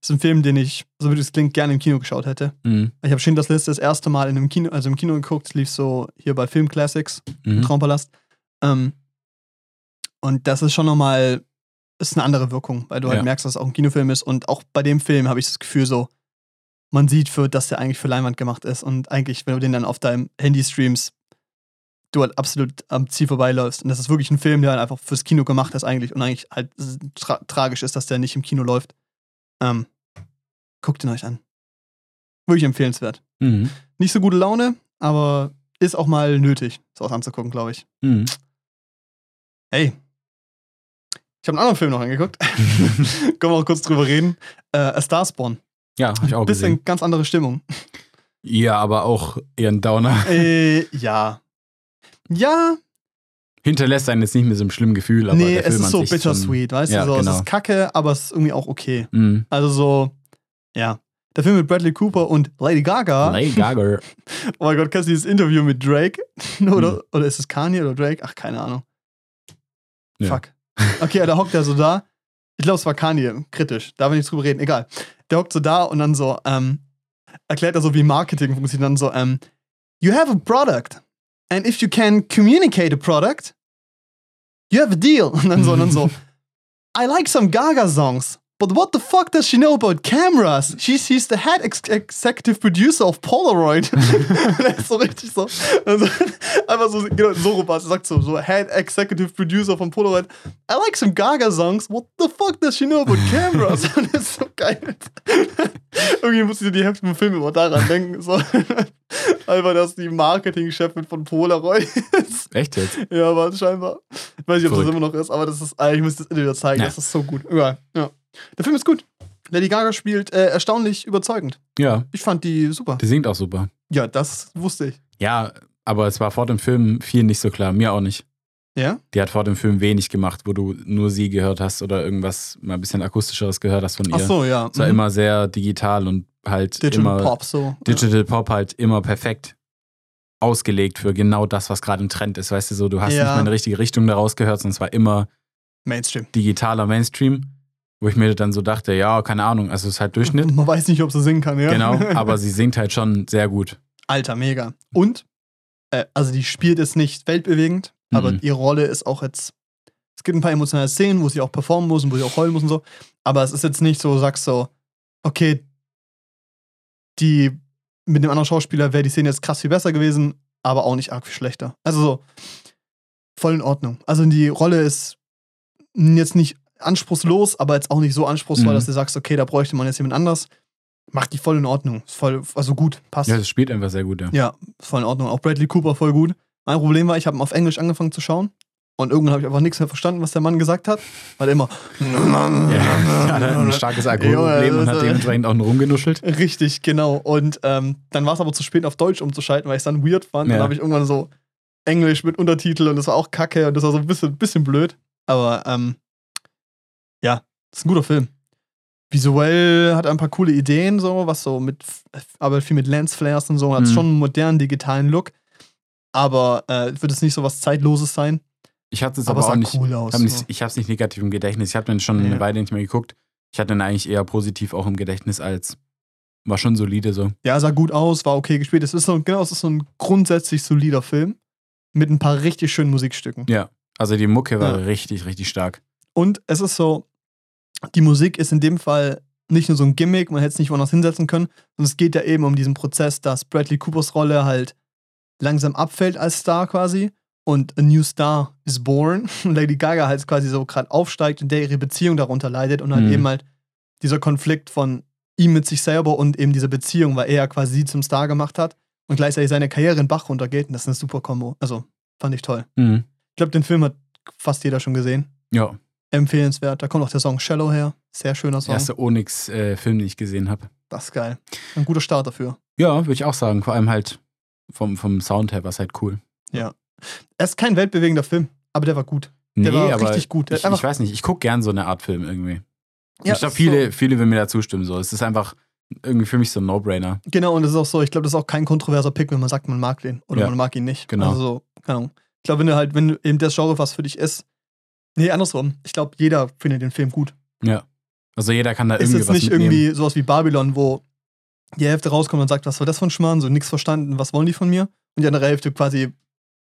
es ist ein Film, den ich, so wie es klingt, gerne im Kino geschaut hätte. Hm. Ich habe Schindlers Liste das erste Mal in einem Kino, also im Kino geguckt, lief so hier bei Film Classics Mhm. Traumpalast. Ähm, und das ist schon nochmal, ist eine andere Wirkung, weil du halt Ja. merkst, dass es auch ein Kinofilm ist. Und auch bei dem Film habe ich das Gefühl so, man sieht, für, dass der eigentlich für Leinwand gemacht ist. Und eigentlich, wenn du den dann auf deinem Handy streamst, du halt absolut am Ziel vorbeiläufst. Und das ist wirklich ein Film, der halt einfach fürs Kino gemacht ist eigentlich. Und eigentlich halt tra tragisch ist, dass der nicht im Kino läuft. Ähm, guckt ihn euch an. Wirklich empfehlenswert. Mhm. Nicht so gute Laune, aber ist auch mal nötig, sowas anzugucken, glaube ich. Mhm. Hey. Ich habe einen anderen Film noch angeguckt. [laughs] [laughs] Können wir auch kurz drüber reden. Äh, A Star Spawn. Ja, habe ich auch Bisschen gesehen. ganz andere Stimmung. Ja, aber auch eher ein Downer. äh, ja. Ja, Hinterlässt einen jetzt nicht mehr so ein schlimmes Gefühl, aber nee, der es Film ist so bittersweet, weißt Ja, du? So, genau. Es ist kacke, aber es ist irgendwie auch okay. Mhm. Also so, ja. Der Film mit Bradley Cooper und Lady Gaga. Lady Gaga. [laughs] Oh mein Gott, kennst du dieses Interview mit Drake? [laughs] oder, Hm. oder ist es Kanye oder Drake? Ach, keine Ahnung. Ja. Fuck. Okay, da hockt er so da. Ich glaube, es war Kanye, kritisch. Da will ich nicht drüber reden, egal. Der hockt so da und dann so, ähm, erklärt er so, wie Marketing funktioniert. Dann so, ähm, you have a product. And if you can communicate a product, you have a deal. Dann so, dann so, I like some Gaga songs. But what the fuck does she know about cameras? She's, she's the head ex executive producer of Polaroid. [laughs] [laughs] das ist so richtig so. Also, [laughs] einfach so, genau, so. Er sagt so, so Head Executive Producer von Polaroid. I like some Gaga songs. What the fuck does she know about cameras? Und das ist so geil. Irgendwie muss ich die Hälfte vom Film immer daran denken. So. Einfach, dass die Marketingchefin von Polaroid ist. Echt jetzt? Ja, aber scheinbar. Ich weiß nicht, ob das Verrückt. immer noch ist, aber das ist, ah, ich muss das Interview zeigen. Ja. Das ist so gut. Ja, ja. Der Film ist gut. Lady Gaga spielt äh, erstaunlich überzeugend. Ja, Ich fand die super. die singt auch super. Ja, das wusste ich. Ja, aber es war vor dem Film viel nicht so klar. Mir auch nicht. Ja? Die hat vor dem Film wenig gemacht, wo du nur sie gehört hast oder irgendwas mal ein bisschen akustischeres gehört hast von ihr. Ach so, ja. Es war Mhm. immer sehr digital und halt Digital immer Pop so. Digital Pop halt immer perfekt ausgelegt für genau das, was gerade im Trend ist. Weißt du, so du hast Ja. nicht mal eine richtige Richtung daraus gehört, sondern es war immer Ja. Mainstream. digitaler Mainstream, wo ich mir dann so dachte, ja, keine Ahnung, also es ist halt Durchschnitt. [laughs] Man weiß nicht, ob sie singen kann, ja. Genau, [laughs] aber sie singt halt schon sehr gut. Alter, mega. Und, äh, also die spielt jetzt nicht weltbewegend, aber Mhm. ihre Rolle ist auch jetzt. Es gibt ein paar emotionale Szenen, wo sie auch performen muss und wo sie auch heulen muss und so. Aber es ist jetzt nicht so, sagst so, okay, die mit dem anderen Schauspieler wäre die Szene jetzt krass viel besser gewesen, aber auch nicht arg viel schlechter. Also so, voll in Ordnung. Also die Rolle ist jetzt nicht anspruchslos, aber jetzt auch nicht so anspruchsvoll, Mhm. dass du sagst, okay, da bräuchte man jetzt jemand anders. Macht die voll in Ordnung. Ist voll, also gut, passt. Ja, das spielt einfach sehr gut, ja. Ja, voll in Ordnung. Auch Bradley Cooper voll gut. Mein Problem war, ich habe auf Englisch angefangen zu schauen. Und irgendwann habe ich einfach nichts mehr verstanden, was der Mann gesagt hat. Weil er immer. [laughs] Ja, hat ein [laughs] starkes Alkoholproblem Ja, und hat dementsprechend auch nur rumgenuschelt. Richtig, genau. Und ähm, dann war es aber zu spät, auf Deutsch umzuschalten, weil ich es dann weird fand. Ja. Dann habe ich irgendwann so Englisch mit Untertitel und das war auch kacke und das war so ein bisschen, bisschen blöd. Aber ähm, ja, ist ein guter Film. Visuell hat ein paar coole Ideen, so, was so mit, aber viel mit Lensflares und so, hat Mhm. schon einen modernen digitalen Look. Aber äh, wird es nicht so was Zeitloses sein. Ich hatte es aber aber, auch nicht. cool aus. hab nicht so. ich habe es nicht negativ im Gedächtnis. Ich habe den schon Ja. eine Weile nicht mehr geguckt. Ich hatte den eigentlich eher positiv auch im Gedächtnis als war schon solide so. Ja, sah gut aus, war okay gespielt. Es ist so, genau, es ist so ein grundsätzlich solider Film mit ein paar richtig schönen Musikstücken. Ja. Also die Mucke war Ja. richtig, richtig stark. Und es ist so, die Musik ist in dem Fall nicht nur so ein Gimmick, man hätte es nicht woanders hinsetzen können, sondern es geht ja eben um diesen Prozess, dass Bradley Coopers Rolle halt langsam abfällt als Star quasi und a new star is born. [laughs] Und Lady Gaga halt quasi so gerade aufsteigt und der ihre Beziehung darunter leidet und halt Mhm. eben halt dieser Konflikt von ihm mit sich selber und eben diese Beziehung, weil er ja quasi sie zum Star gemacht hat und gleichzeitig seine Karriere in Bach runtergeht und das ist eine super Kombo. Also fand ich toll. Mhm. Ich glaube, den Film hat fast jeder schon gesehen Ja. Empfehlenswert. Da kommt auch der Song Shallow her. Sehr schöner Song. Erste Onyx-Film, den ich gesehen habe. Das ist geil. Ein guter Start dafür. Ja, würde ich auch sagen. Vor allem halt vom, vom Sound her war es halt cool. Er ist kein weltbewegender Film, aber der war gut. Der Nee, war aber richtig gut. Ich, ich weiß nicht, ich gucke gern so eine Art Film irgendwie. Ja, ich glaube, viele, viele würden mir da zustimmen. So. Es ist einfach irgendwie für mich so ein No-Brainer. So, genau, und das ist auch so, ich glaube, das ist auch kein kontroverser Pick, wenn man sagt, man mag den oder Ja. man mag ihn nicht. Genau. Also so, keine Ahnung. Ich glaube, wenn du halt, wenn du eben das Genre was für dich ist, nee, andersrum. Ich glaube, jeder findet den Film gut. Also jeder kann da ist irgendwie jetzt was nicht mitnehmen. irgendwie sowas wie Babylon, wo die Hälfte rauskommt und sagt, was war das für ein Schmarrn, so nichts verstanden, was wollen die von mir? Und die andere Hälfte quasi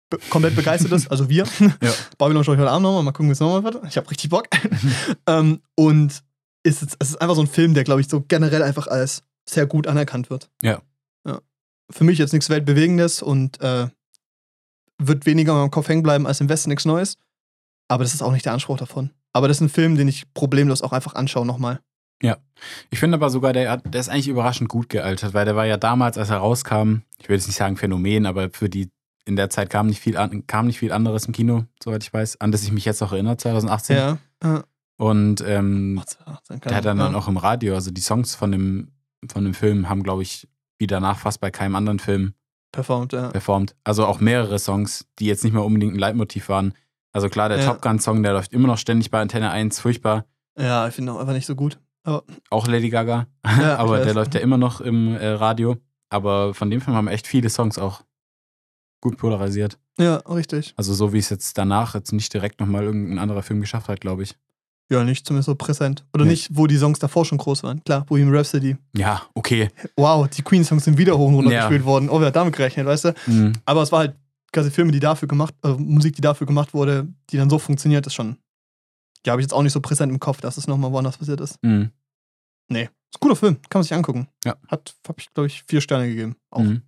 be komplett begeistert ist, [laughs] also wir. Ja. Babylon schaue ich heute Abend nochmal, mal gucken, wie es nochmal wird. Ich habe richtig Bock. [laughs] ähm, und ist jetzt, es ist einfach so ein Film, der, glaube ich, so generell einfach als sehr gut anerkannt wird. Ja. ja. Für mich jetzt nichts Weltbewegendes und äh, wird weniger in meinem Kopf hängen bleiben als im Westen nichts Neues. Aber das ist auch nicht der Anspruch davon. Aber das ist ein Film, den ich problemlos auch einfach anschaue nochmal. Ich finde aber sogar, der, hat- der ist eigentlich überraschend gut gealtert, weil der war ja damals, als er rauskam, ich will jetzt nicht sagen Phänomen, aber für die, in der Zeit kam nicht viel, an, kam nicht viel anderes im Kino, soweit ich weiß, an das ich mich jetzt auch erinnere, 2018. Ja. ja. Und ähm, Dann der hat dann, dann auch im Radio, also die Songs von dem, von dem Film haben, glaube ich, wie danach fast bei keinem anderen Film performt, ja. performt. Also auch mehrere Songs, die jetzt nicht mehr unbedingt ein Leitmotiv waren. Also klar, der Ja. Top Gun-Song, der läuft immer noch ständig bei Antenne 1, furchtbar. Ja, ich finde auch einfach nicht so gut. Auch Lady Gaga. [laughs] Ja, aber der läuft ja immer noch im äh, Radio. Aber von dem Film haben echt viele Songs auch gut polarisiert. Ja, richtig. Also so wie es jetzt danach jetzt nicht direkt nochmal irgendein anderer Film geschafft hat, glaube ich. Ja, nicht zumindest so präsent. Oder Nee. nicht, wo die Songs davor schon groß waren. Klar, Bohemian Rhapsody. Ja, okay. Wow, die Queen-Songs sind wieder hoch und runter Ja. gespielt worden. Oh, wer hat damit gerechnet, weißt du? Mhm. Aber es war halt quasi Filme, die dafür gemacht, äh, Musik, die dafür gemacht wurde, die dann so funktioniert, ist schon. Ja, habe ich jetzt auch nicht so präsent im Kopf, dass es nochmal woanders passiert ist. Mhm. Ist ein guter Film, kann man sich angucken. Ja. Hat, habe ich, glaube ich, vier Sterne gegeben. Auch Mhm.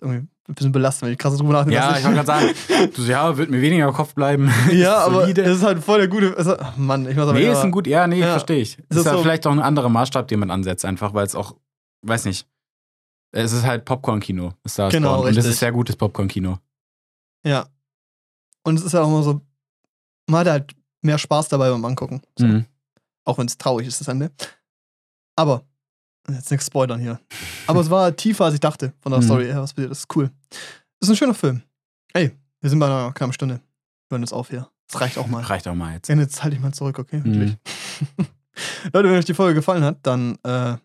irgendwie ein bisschen belastend, wenn ich krass drüber nachdenke. Ja, ich wollte gerade sagen, du, ja, wird mir weniger im Kopf bleiben. [laughs] [laughs] ja, aber es ist halt voll der gute. Ist, ach Mann, ich muss aber Nee, ist ein gut, ja, nee, Ja. verstehe ich. Es ist ist ja so- vielleicht auch ein anderer Maßstab, den man ansetzt, einfach, weil es auch, weiß nicht, es ist halt Popcorn-Kino. Star Genau, Born. Und das ist sehr gutes Popcorn-Kino. Ja. Und es ist ja auch immer so, man hat halt mehr Spaß dabei beim Angucken. So. Mhm. Auch wenn es traurig ist, das Ende. Aber, jetzt nichts spoilern hier. Aber es war tiefer, als ich dachte, von der Mhm. Story her, was passiert ist. Ist cool. Ist ein schöner Film. Ey, wir sind bei einer knappen Stunde. Wir hören jetzt auf hier. Das reicht auch mal. Reicht auch mal jetzt. Ja, jetzt halte ich mal zurück, okay? Mhm. [laughs] Leute, wenn euch die Folge gefallen hat, dann, äh,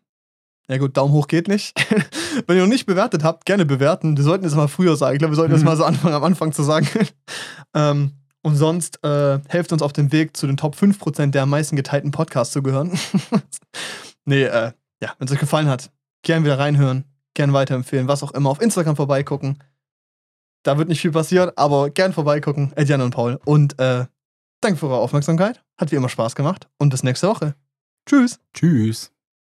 ja gut, Daumen hoch geht nicht. [laughs] wenn ihr noch nicht bewertet habt, gerne bewerten. Wir sollten es mal früher sagen. Ich glaube, wir sollten das Mhm. mal so anfangen, am Anfang zu sagen. [laughs] ähm, und sonst äh, helft uns auf dem Weg zu den Top 5% der am meisten geteilten Podcasts zu gehören. [laughs] nee, äh, ja, wenn es euch gefallen hat, gern wieder reinhören, gern weiterempfehlen, was auch immer. Auf Instagram vorbeigucken. Da wird nicht viel passieren, aber gern vorbeigucken. Edjan und Paul. Und äh, danke für eure Aufmerksamkeit. Hat wie immer Spaß gemacht. Und bis nächste Woche. Tschüss. Tschüss.